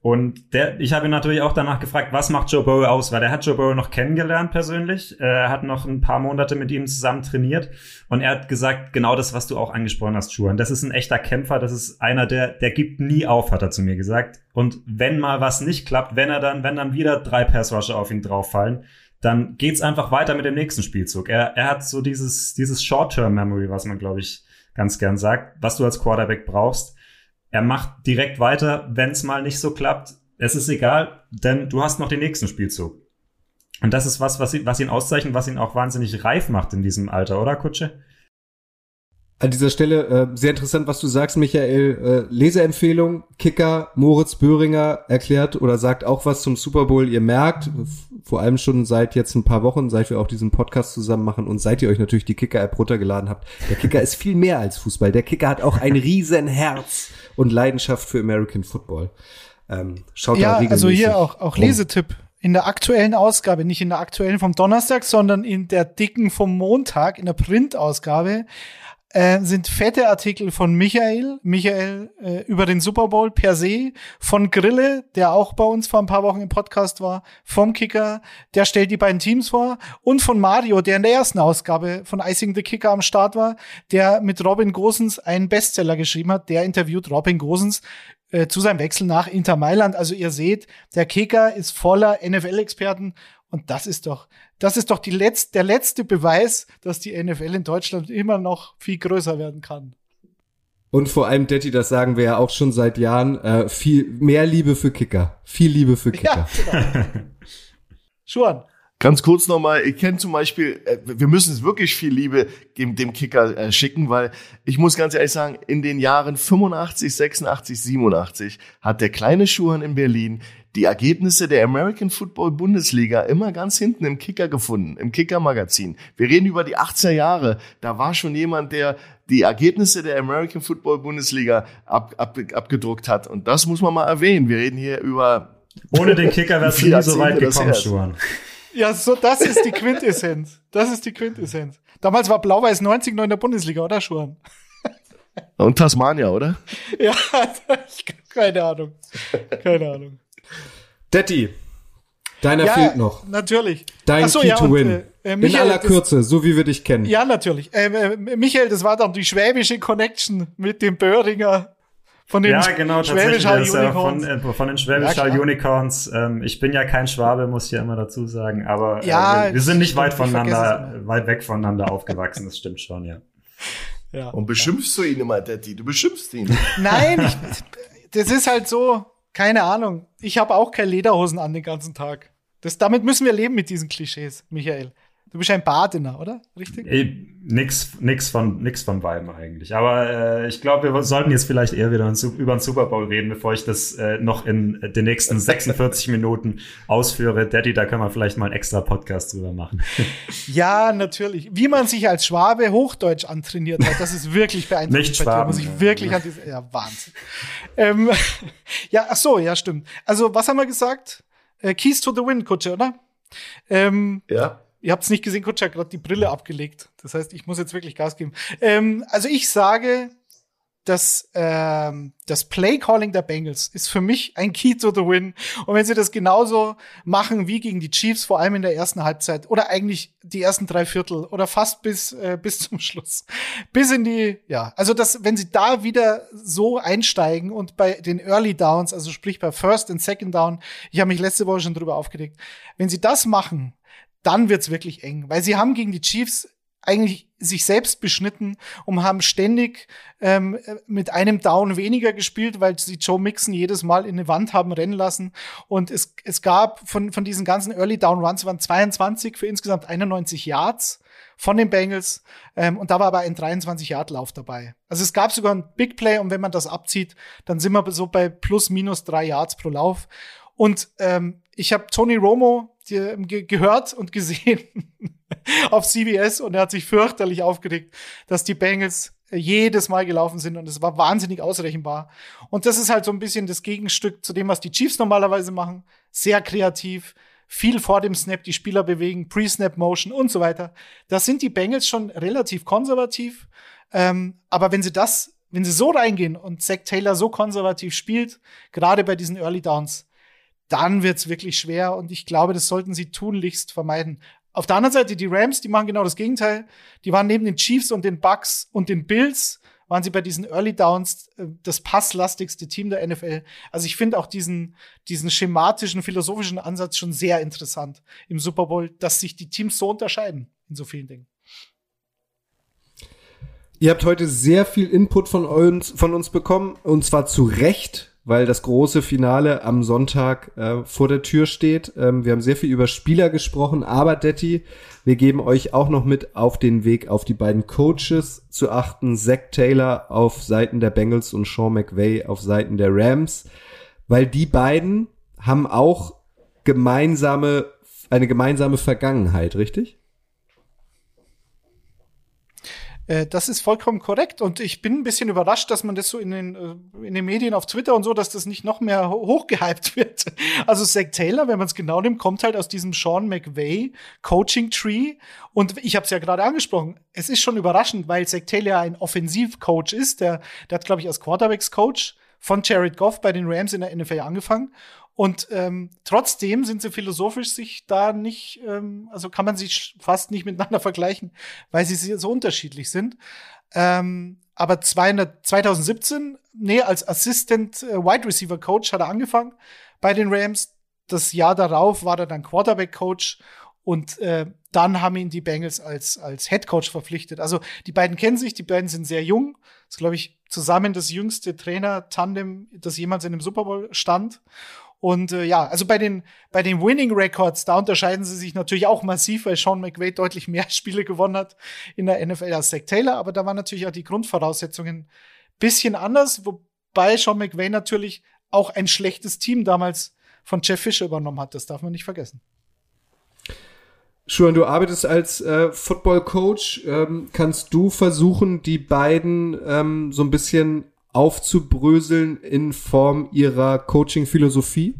und der, ich habe ihn natürlich auch danach gefragt, was macht Joe Burrow aus? Weil er hat Joe Burrow noch kennengelernt persönlich. Er hat noch ein paar Monate mit ihm zusammen trainiert. Und er hat gesagt, genau das, was du auch angesprochen hast, Schuhan. Das ist ein echter Kämpfer. Das ist einer, der, der gibt nie auf, hat er zu mir gesagt. Und wenn mal was nicht klappt, wenn er dann, wenn dann wieder drei Passrusher auf ihn drauffallen, dann geht's einfach weiter mit dem nächsten Spielzug. Er, er hat so dieses, dieses Short-Term-Memory, was man, glaube ich, ganz gern sagt, was du als Quarterback brauchst er macht direkt weiter, wenn es mal nicht so klappt. Es ist egal, denn du hast noch den nächsten Spielzug. Und das ist was, was, was ihn auszeichnet, was ihn auch wahnsinnig reif macht in diesem Alter, oder Kutsche? An dieser Stelle äh, sehr interessant, was du sagst, Michael. Äh, Leseempfehlung, Kicker Moritz Böhringer erklärt oder sagt auch was zum Super Bowl. Ihr merkt, vor allem schon seit jetzt ein paar Wochen, seit wir auch diesen Podcast zusammen machen und seit ihr euch natürlich die Kicker-App runtergeladen habt, der Kicker ist viel mehr als Fußball. Der Kicker hat auch ein riesen Herz und Leidenschaft für American Football. Ähm, schaut ja, da regelmäßig also hier auch, auch Lesetipp in der aktuellen Ausgabe, nicht in der aktuellen vom Donnerstag, sondern in der dicken vom Montag, in der Printausgabe, äh, sind fette Artikel von Michael, Michael äh, über den Super Bowl per se, von Grille, der auch bei uns vor ein paar Wochen im Podcast war, vom Kicker, der stellt die beiden Teams vor, und von Mario, der in der ersten Ausgabe von Icing the Kicker am Start war, der mit Robin Gosens einen Bestseller geschrieben hat, der interviewt Robin Gosens äh, zu seinem Wechsel nach Inter Mailand. Also ihr seht, der Kicker ist voller NFL-Experten und das ist doch, das ist doch die letzt, der letzte Beweis, dass die NFL in Deutschland immer noch viel größer werden kann. Und vor allem, Detti, das sagen wir ja auch schon seit Jahren, äh, viel mehr Liebe für Kicker. Viel Liebe für Kicker. Ja, genau. Schuan, Ganz kurz nochmal, ich kenne zum Beispiel, äh, wir müssen es wirklich viel Liebe dem, dem Kicker äh, schicken, weil ich muss ganz ehrlich sagen, in den Jahren 85, 86, 87 hat der kleine Schuhan in Berlin die Ergebnisse der American Football Bundesliga immer ganz hinten im Kicker gefunden, im Kicker-Magazin. Wir reden über die 80er Jahre. Da war schon jemand, der die Ergebnisse der American Football Bundesliga ab, ab, abgedruckt hat. Und das muss man mal erwähnen. Wir reden hier über ohne den Kicker wärst du nie so weit gekommen, Schuhan. Ja, so, das ist die Quintessenz. Das ist die Quintessenz. Damals war Blau-Weiß 90 noch in der Bundesliga, oder, Schuhan? Und Tasmania, oder? Ja, keine Ahnung. Keine Ahnung. Detti, deiner ja, fehlt noch. Natürlich. Dein so, Key ja, to und, Win. Äh, Michael, In aller Kürze, das, so wie wir dich kennen. Ja, natürlich. Äh, äh, Michael, das war dann die schwäbische Connection mit dem Böhringer von den ja, genau, Schwäbisch Hall Unicorns. Von, äh, von den Schwäbisch ja, Unicorns. Ähm, ich bin ja kein Schwabe, muss ich ja immer dazu sagen, aber äh, ja, wir, wir sind nicht weit voneinander, weit weg voneinander aufgewachsen, das stimmt schon, ja. ja. Und beschimpfst du ihn immer, Daddy? Du beschimpfst ihn. Nein, ich, das ist halt so, keine Ahnung. Ich habe auch keine Lederhosen an den ganzen Tag. Das, damit müssen wir leben mit diesen Klischees, Michael. Du bist ein Badener, oder? Richtig? Ey, nix, nix von, nix von beiden eigentlich. Aber äh, ich glaube, wir sollten jetzt vielleicht eher wieder über den Super Bowl reden, bevor ich das äh, noch in den nächsten 46 Minuten ausführe. Daddy, da können wir vielleicht mal einen extra Podcast drüber machen. ja, natürlich. Wie man sich als Schwabe Hochdeutsch antrainiert hat, das ist wirklich beeindruckend. Nicht Schwaben, muss ich wirklich an diese, ja, Wahnsinn. ähm, ja, ach so, ja, stimmt. Also, was haben wir gesagt? Äh, Keys to the Win, Kutsche, oder? Ähm, ja. Ihr habt es nicht gesehen, Kutscher hat gerade die Brille abgelegt. Das heißt, ich muss jetzt wirklich Gas geben. Ähm, also ich sage, dass ähm, das Play-Calling der Bengals ist für mich ein Key to the Win. Und wenn sie das genauso machen wie gegen die Chiefs, vor allem in der ersten Halbzeit oder eigentlich die ersten drei Viertel oder fast bis äh, bis zum Schluss, bis in die ja, also das, wenn sie da wieder so einsteigen und bei den Early Downs, also sprich bei First und Second Down, ich habe mich letzte Woche schon drüber aufgeregt, wenn sie das machen dann wird's wirklich eng, weil sie haben gegen die Chiefs eigentlich sich selbst beschnitten und haben ständig ähm, mit einem Down weniger gespielt, weil sie Joe Mixon jedes Mal in eine Wand haben rennen lassen. Und es, es gab von, von diesen ganzen Early Down Runs waren 22 für insgesamt 91 Yards von den Bengals. Ähm, und da war aber ein 23-Yard-Lauf dabei. Also es gab sogar ein Big Play und wenn man das abzieht, dann sind wir so bei plus minus drei Yards pro Lauf. Und ähm, ich habe Tony Romo gehört und gesehen auf CBS und er hat sich fürchterlich aufgeregt, dass die Bengals jedes Mal gelaufen sind und es war wahnsinnig ausrechenbar. Und das ist halt so ein bisschen das Gegenstück zu dem, was die Chiefs normalerweise machen. Sehr kreativ, viel vor dem Snap die Spieler bewegen, Pre-Snap Motion und so weiter. Das sind die Bengals schon relativ konservativ. Ähm, aber wenn sie das, wenn sie so reingehen und Zach Taylor so konservativ spielt, gerade bei diesen Early Downs, dann wird's wirklich schwer und ich glaube, das sollten sie tunlichst vermeiden. Auf der anderen Seite, die Rams, die machen genau das Gegenteil. Die waren neben den Chiefs und den Bucks und den Bills, waren sie bei diesen Early Downs äh, das passlastigste Team der NFL. Also ich finde auch diesen, diesen schematischen, philosophischen Ansatz schon sehr interessant im Super Bowl, dass sich die Teams so unterscheiden in so vielen Dingen. Ihr habt heute sehr viel Input von uns, von uns bekommen und zwar zu Recht weil das große Finale am Sonntag äh, vor der Tür steht. Ähm, wir haben sehr viel über Spieler gesprochen, aber Detti, wir geben euch auch noch mit auf den Weg auf die beiden Coaches zu achten. Zach Taylor auf Seiten der Bengals und Sean McVay auf Seiten der Rams, weil die beiden haben auch gemeinsame, eine gemeinsame Vergangenheit, richtig? Äh, das ist vollkommen korrekt und ich bin ein bisschen überrascht, dass man das so in den, äh, in den Medien auf Twitter und so, dass das nicht noch mehr hochgehypt wird. Also Zach Taylor, wenn man es genau nimmt, kommt halt aus diesem Sean McVay Coaching Tree und ich habe es ja gerade angesprochen, es ist schon überraschend, weil Zach Taylor ein Offensivcoach ist, der, der hat glaube ich als Quarterbacks Coach von Jared Goff bei den Rams in der NFL angefangen und ähm, trotzdem sind sie philosophisch sich da nicht, ähm, also kann man sich fast nicht miteinander vergleichen, weil sie so unterschiedlich sind. Ähm, aber 200, 2017, nee, als Assistant äh, Wide Receiver Coach hat er angefangen bei den Rams. Das Jahr darauf war er dann Quarterback Coach Und äh, dann haben ihn die Bengals als, als Head Coach verpflichtet. Also die beiden kennen sich, die beiden sind sehr jung. Das ist, glaube ich, zusammen das jüngste Trainer-Tandem, das jemals in einem Super Bowl stand. Und äh, ja, also bei den, bei den Winning Records, da unterscheiden sie sich natürlich auch massiv, weil Sean McVay deutlich mehr Spiele gewonnen hat in der NFL als Zach Taylor. Aber da waren natürlich auch die Grundvoraussetzungen bisschen anders, wobei Sean McVay natürlich auch ein schlechtes Team damals von Jeff Fisher übernommen hat. Das darf man nicht vergessen. Schuan, du arbeitest als äh, Football Coach. Ähm, kannst du versuchen, die beiden ähm, so ein bisschen aufzubröseln in Form ihrer Coaching-Philosophie?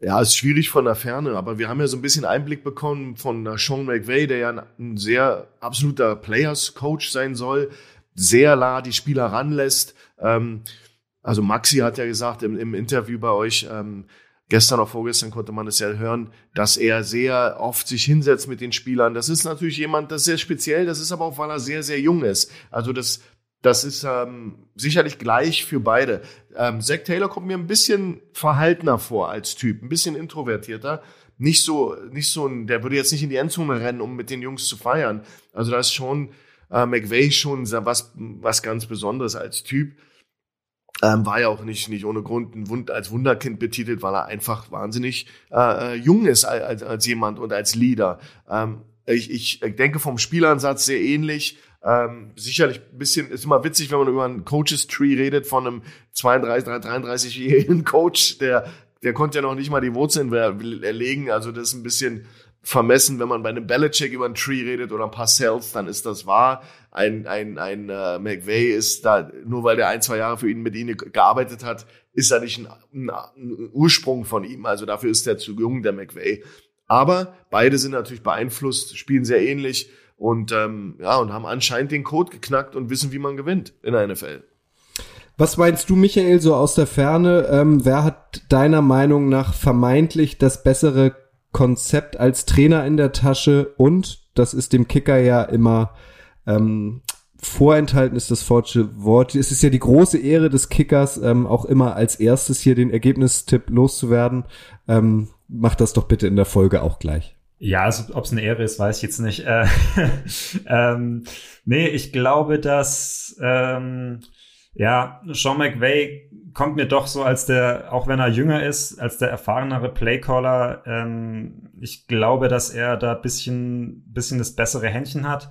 Ja, ist schwierig von der Ferne, aber wir haben ja so ein bisschen Einblick bekommen von Sean McVay, der ja ein sehr absoluter Players-Coach sein soll, sehr nah die Spieler ranlässt. Ähm, also Maxi hat ja gesagt im, im Interview bei euch, ähm, gestern oder vorgestern konnte man es ja hören, dass er sehr oft sich hinsetzt mit den Spielern. Das ist natürlich jemand, das ist sehr speziell, das ist aber auch, weil er sehr, sehr jung ist. Also das, das ist ähm, sicherlich gleich für beide. Ähm, Zach Taylor kommt mir ein bisschen verhaltener vor als Typ, ein bisschen introvertierter. Nicht so, nicht so ein, der würde jetzt nicht in die Endzone rennen, um mit den Jungs zu feiern. Also da ist schon äh, McVay schon was, was ganz Besonderes als Typ. Ähm, war ja auch nicht, nicht ohne Grund ein Wund, als Wunderkind betitelt, weil er einfach wahnsinnig äh, äh jung ist als, als jemand und als Leader. Ähm, ich, ich denke vom Spielansatz sehr ähnlich. Ähm, sicherlich ein bisschen, ist immer witzig, wenn man über einen Coaches Tree redet von einem 32, 33-jährigen Coach, der, der konnte ja noch nicht mal die Wurzeln erlegen. Also das ist ein bisschen vermessen, wenn man bei einem Belichick über einen Tree redet oder ein paar Cells, dann ist das wahr. Ein, ein, ein äh, McVay ist da, nur weil der ein, zwei Jahre für ihn mit ihnen gearbeitet hat, ist er nicht ein, ein, ein Ursprung von ihm. Also dafür ist er zu jung, der McVay. Aber beide sind natürlich beeinflusst, spielen sehr ähnlich und ähm, ja und haben anscheinend den Code geknackt und wissen, wie man gewinnt in der NFL. Was meinst du, Michael, so aus der Ferne? Ähm, wer hat deiner Meinung nach vermeintlich das bessere Konzept als Trainer in der Tasche und das ist dem Kicker ja immer ähm, vorenthalten ist das falsche Wort. Es ist ja die große Ehre des Kickers, ähm, auch immer als erstes hier den Ergebnistipp loszuwerden. Ähm, mach das doch bitte in der Folge auch gleich. Ja, also, ob es eine Ehre ist, weiß ich jetzt nicht. Äh, ähm, nee, ich glaube, dass ähm, ja, Sean McVay kommt mir doch so als der, auch wenn er jünger ist, als der erfahrenere Playcaller. Ähm, ich glaube, dass er da bisschen, bisschen das bessere Händchen hat.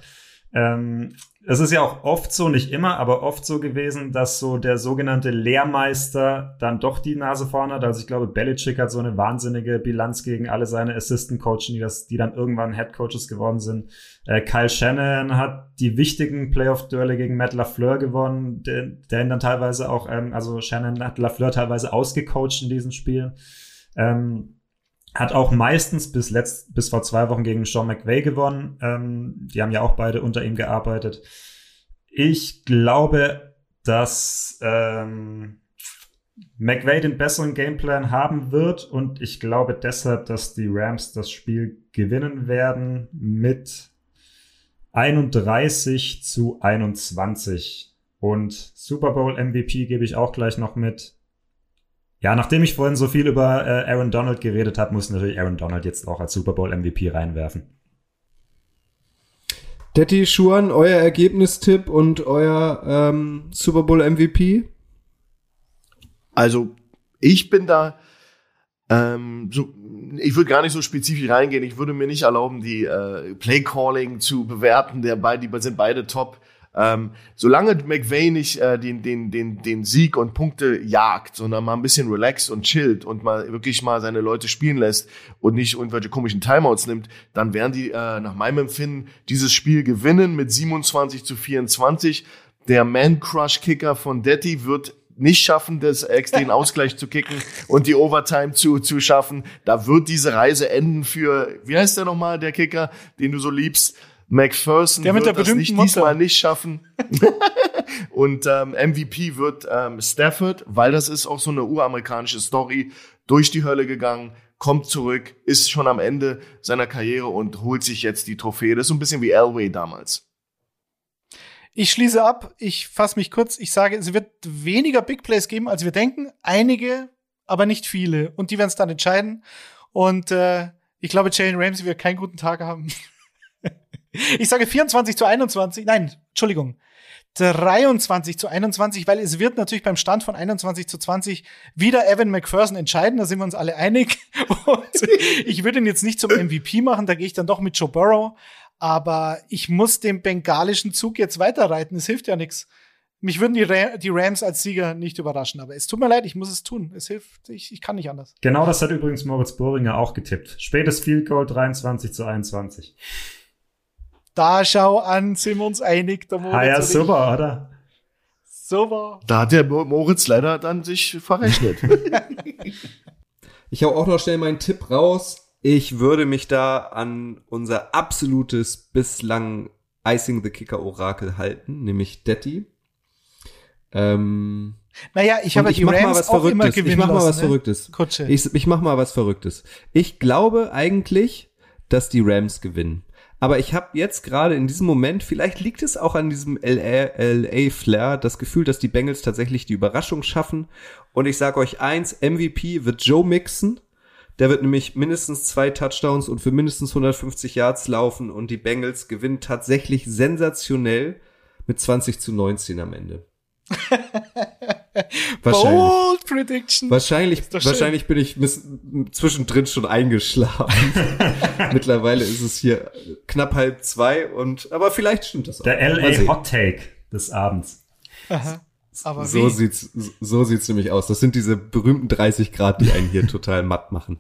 Ähm, es ist ja auch oft so, nicht immer, aber oft so gewesen, dass so der sogenannte Lehrmeister dann doch die Nase vorne hat. Also ich glaube, Belichick hat so eine wahnsinnige Bilanz gegen alle seine Assistant Coaches, die, die dann irgendwann Head Coaches geworden sind. Äh, Kyle Shannon hat die wichtigen Playoff-Duelle gegen Matt LaFleur gewonnen, der, der ihn dann teilweise auch, ähm, also Shannon hat LaFleur teilweise ausgecoacht in diesen Spielen. Ähm, hat auch meistens bis letzt, bis vor zwei Wochen gegen Sean McVay gewonnen. Ähm, die haben ja auch beide unter ihm gearbeitet. Ich glaube, dass ähm, McVay den besseren Gameplan haben wird und ich glaube deshalb, dass die Rams das Spiel gewinnen werden mit 31 zu 21. Und Super Bowl MVP gebe ich auch gleich noch mit. Ja, nachdem ich vorhin so viel über äh, Aaron Donald geredet habe, muss natürlich Aaron Donald jetzt auch als Super Bowl MVP reinwerfen. Detti Schuan, euer Ergebnistipp und euer ähm, Super Bowl MVP? Also, ich bin da ähm, so, ich würde gar nicht so spezifisch reingehen. Ich würde mir nicht erlauben, die äh, Play Calling zu bewerten. Der die sind beide top. Ähm, solange McVay nicht äh, den, den, den, den Sieg und Punkte jagt, sondern mal ein bisschen relaxed und chillt und mal wirklich mal seine Leute spielen lässt und nicht irgendwelche komischen Timeouts nimmt, dann werden die äh, nach meinem Empfinden dieses Spiel gewinnen mit 27 zu 24. Der Man-Crush-Kicker von Detti wird nicht schaffen, das, den Ausgleich zu kicken und die Overtime zu, zu schaffen. Da wird diese Reise enden für, wie heißt der nochmal, der Kicker, den du so liebst? McPherson der mit wird der das nicht, Mutter. diesmal nicht schaffen. und ähm, MVP wird ähm, Stafford, weil das ist auch so eine uramerikanische Story, durch die Hölle gegangen, kommt zurück, ist schon am Ende seiner Karriere und holt sich jetzt die Trophäe. Das ist so ein bisschen wie Elway damals. Ich schließe ab, ich fasse mich kurz, ich sage, es wird weniger Big Plays geben, als wir denken. Einige, aber nicht viele. Und die werden es dann entscheiden. Und äh, Ich glaube, Jalen Ramsey wird keinen guten Tag haben. ich sage 24 zu 21. Nein, Entschuldigung. 23 zu 21, weil es wird natürlich beim Stand von 21 zu 20 wieder Evan McPherson entscheiden, da sind wir uns alle einig. Und ich würde ihn jetzt nicht zum MVP machen, da gehe ich dann doch mit Joe Burrow. Aber ich muss den bengalischen Zug jetzt weiterreiten, es hilft ja nichts. Mich würden die, die, Rams als Sieger nicht überraschen, aber es tut mir leid, ich muss es tun. Es hilft, ich, ich kann nicht anders. Genau das hat übrigens Moritz Bohringer auch getippt. Spätes Field Goal 23 zu 21. Da schau an, sind wir uns einig. Der Moritz ah ja, super, oder? Super. Da hat der Moritz leider dann sich verrechnet. ich hau auch noch schnell meinen Tipp raus. Ich würde mich da an unser absolutes bislang Icing the Kicker Orakel halten, nämlich Detti. Ähm, naja, ich habe die mach Rams mal was Verrücktes. Ich mach mal was ne? Verrücktes. Ich, ich mach mal was Verrücktes. Ich glaube eigentlich, dass die Rams gewinnen. Aber ich habe jetzt gerade in diesem Moment, vielleicht liegt es auch an diesem LA, LA Flair, das Gefühl, dass die Bengals tatsächlich die Überraschung schaffen. Und ich sage euch eins, MVP wird Joe Mixon. Der wird nämlich mindestens zwei Touchdowns und für mindestens 150 Yards laufen und die Bengals gewinnen tatsächlich sensationell mit 20 zu 19 am Ende. wahrscheinlich. Bold Prediction. Wahrscheinlich, wahrscheinlich bin ich zwischendrin schon eingeschlafen. Mittlerweile ist es hier knapp halb zwei und, aber vielleicht stimmt das auch. Der LA Hot Take des Abends. Aha. Aber so wie? sieht's, so sieht's nämlich aus. Das sind diese berühmten 30 Grad, die einen hier total matt machen.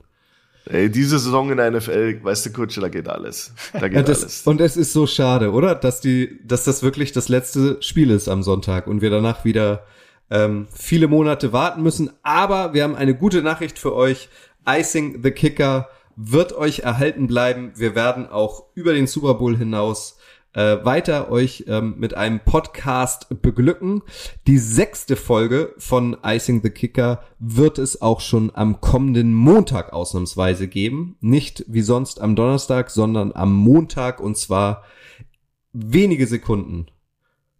Ey, diese Saison in der NFL, weißt du, Kutsche, da geht alles. Da geht ja, das, alles. Und es ist so schade, oder? Dass die, dass das wirklich das letzte Spiel ist am Sonntag und wir danach wieder ähm, viele Monate warten müssen. Aber wir haben eine gute Nachricht für euch. Icing the Kicker wird euch erhalten bleiben. Wir werden auch über den Super Bowl hinaus äh, weiter euch ähm, mit einem Podcast beglücken. Die sechste Folge von Icing the Kicker wird es auch schon am kommenden Montag ausnahmsweise geben. Nicht wie sonst am Donnerstag, sondern am Montag und zwar wenige Sekunden.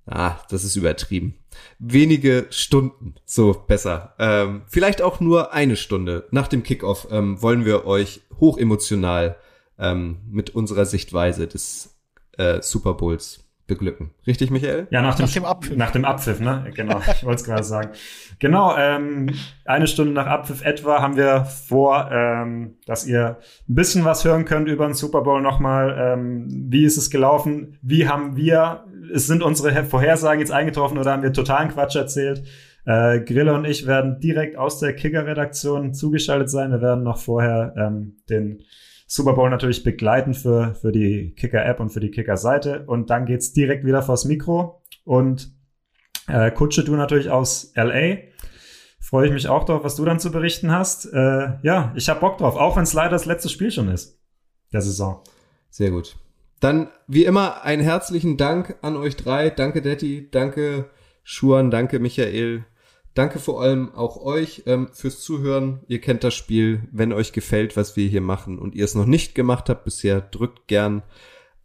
Ah, das ist übertrieben. Wenige Stunden, so besser. Ähm, vielleicht auch nur eine Stunde nach dem Kickoff ähm, wollen wir euch hochemotional ähm, mit unserer Sichtweise des äh, Super Bowls beglücken. Richtig, Michael? Ja, nach dem, nach dem Abpfiff. Nach dem Abpfiff, ne? Genau, ich wollte es gerade sagen. Genau, ähm, eine Stunde nach Abpfiff etwa haben wir vor, ähm, dass ihr ein bisschen was hören könnt über den Super Bowl nochmal. Ähm, wie ist es gelaufen? Wie haben wir, es sind unsere Vorhersagen jetzt eingetroffen oder haben wir totalen Quatsch erzählt? Äh, Grille und ich werden direkt aus der Kicker-Redaktion zugeschaltet sein. Wir werden noch vorher ähm, den Super Bowl natürlich begleiten für, für die Kicker-App und für die Kicker-Seite. Und dann geht's direkt wieder vors Mikro. Und äh, Kutsche, du natürlich aus LA. Freue ich mich auch drauf, was du dann zu berichten hast. Äh, ja, ich habe Bock drauf, auch wenn es leider das letzte Spiel schon ist der Saison. Sehr gut. Dann wie immer einen herzlichen Dank an euch drei. Danke Detti, danke Schuan, danke Michael. Danke vor allem auch euch ähm, fürs Zuhören. Ihr kennt das Spiel. Wenn euch gefällt, was wir hier machen und ihr es noch nicht gemacht habt bisher, drückt gern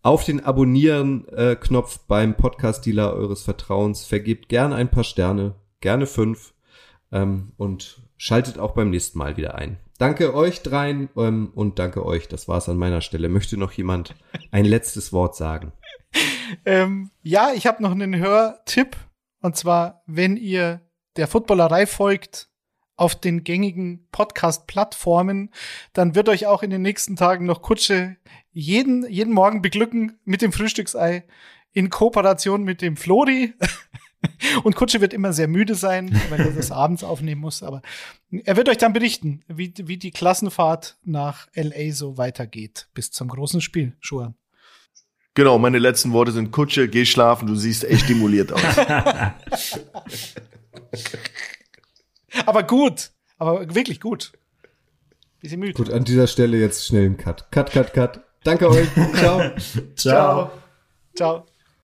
auf den Abonnieren-Knopf beim Podcast-Dealer eures Vertrauens. Vergebt gern ein paar Sterne, gerne fünf ähm, und schaltet auch beim nächsten Mal wieder ein. Danke euch dreien ähm, und danke euch. Das war's an meiner Stelle. Möchte noch jemand ein letztes Wort sagen? Ähm, ja, ich habe noch einen Hörtipp. Und zwar, wenn ihr der Footballerei folgt auf den gängigen Podcast-Plattformen, dann wird euch auch in den nächsten Tagen noch Kutsche jeden, jeden Morgen beglücken mit dem Frühstücksei in Kooperation mit dem Flori. Und Kutsche wird immer sehr müde sein, weil er das abends aufnehmen muss. Aber er wird euch dann berichten, wie, wie die Klassenfahrt nach LA so weitergeht bis zum großen Spiel, Schuhan. Genau, meine letzten Worte sind Kutsche, geh schlafen, du siehst echt demoliert aus. aber gut. Aber wirklich gut. Bisschen müde. Gut, an dieser Stelle jetzt schnell ein Cut. Cut, cut, cut. Danke euch. Ciao. Ciao. Ciao.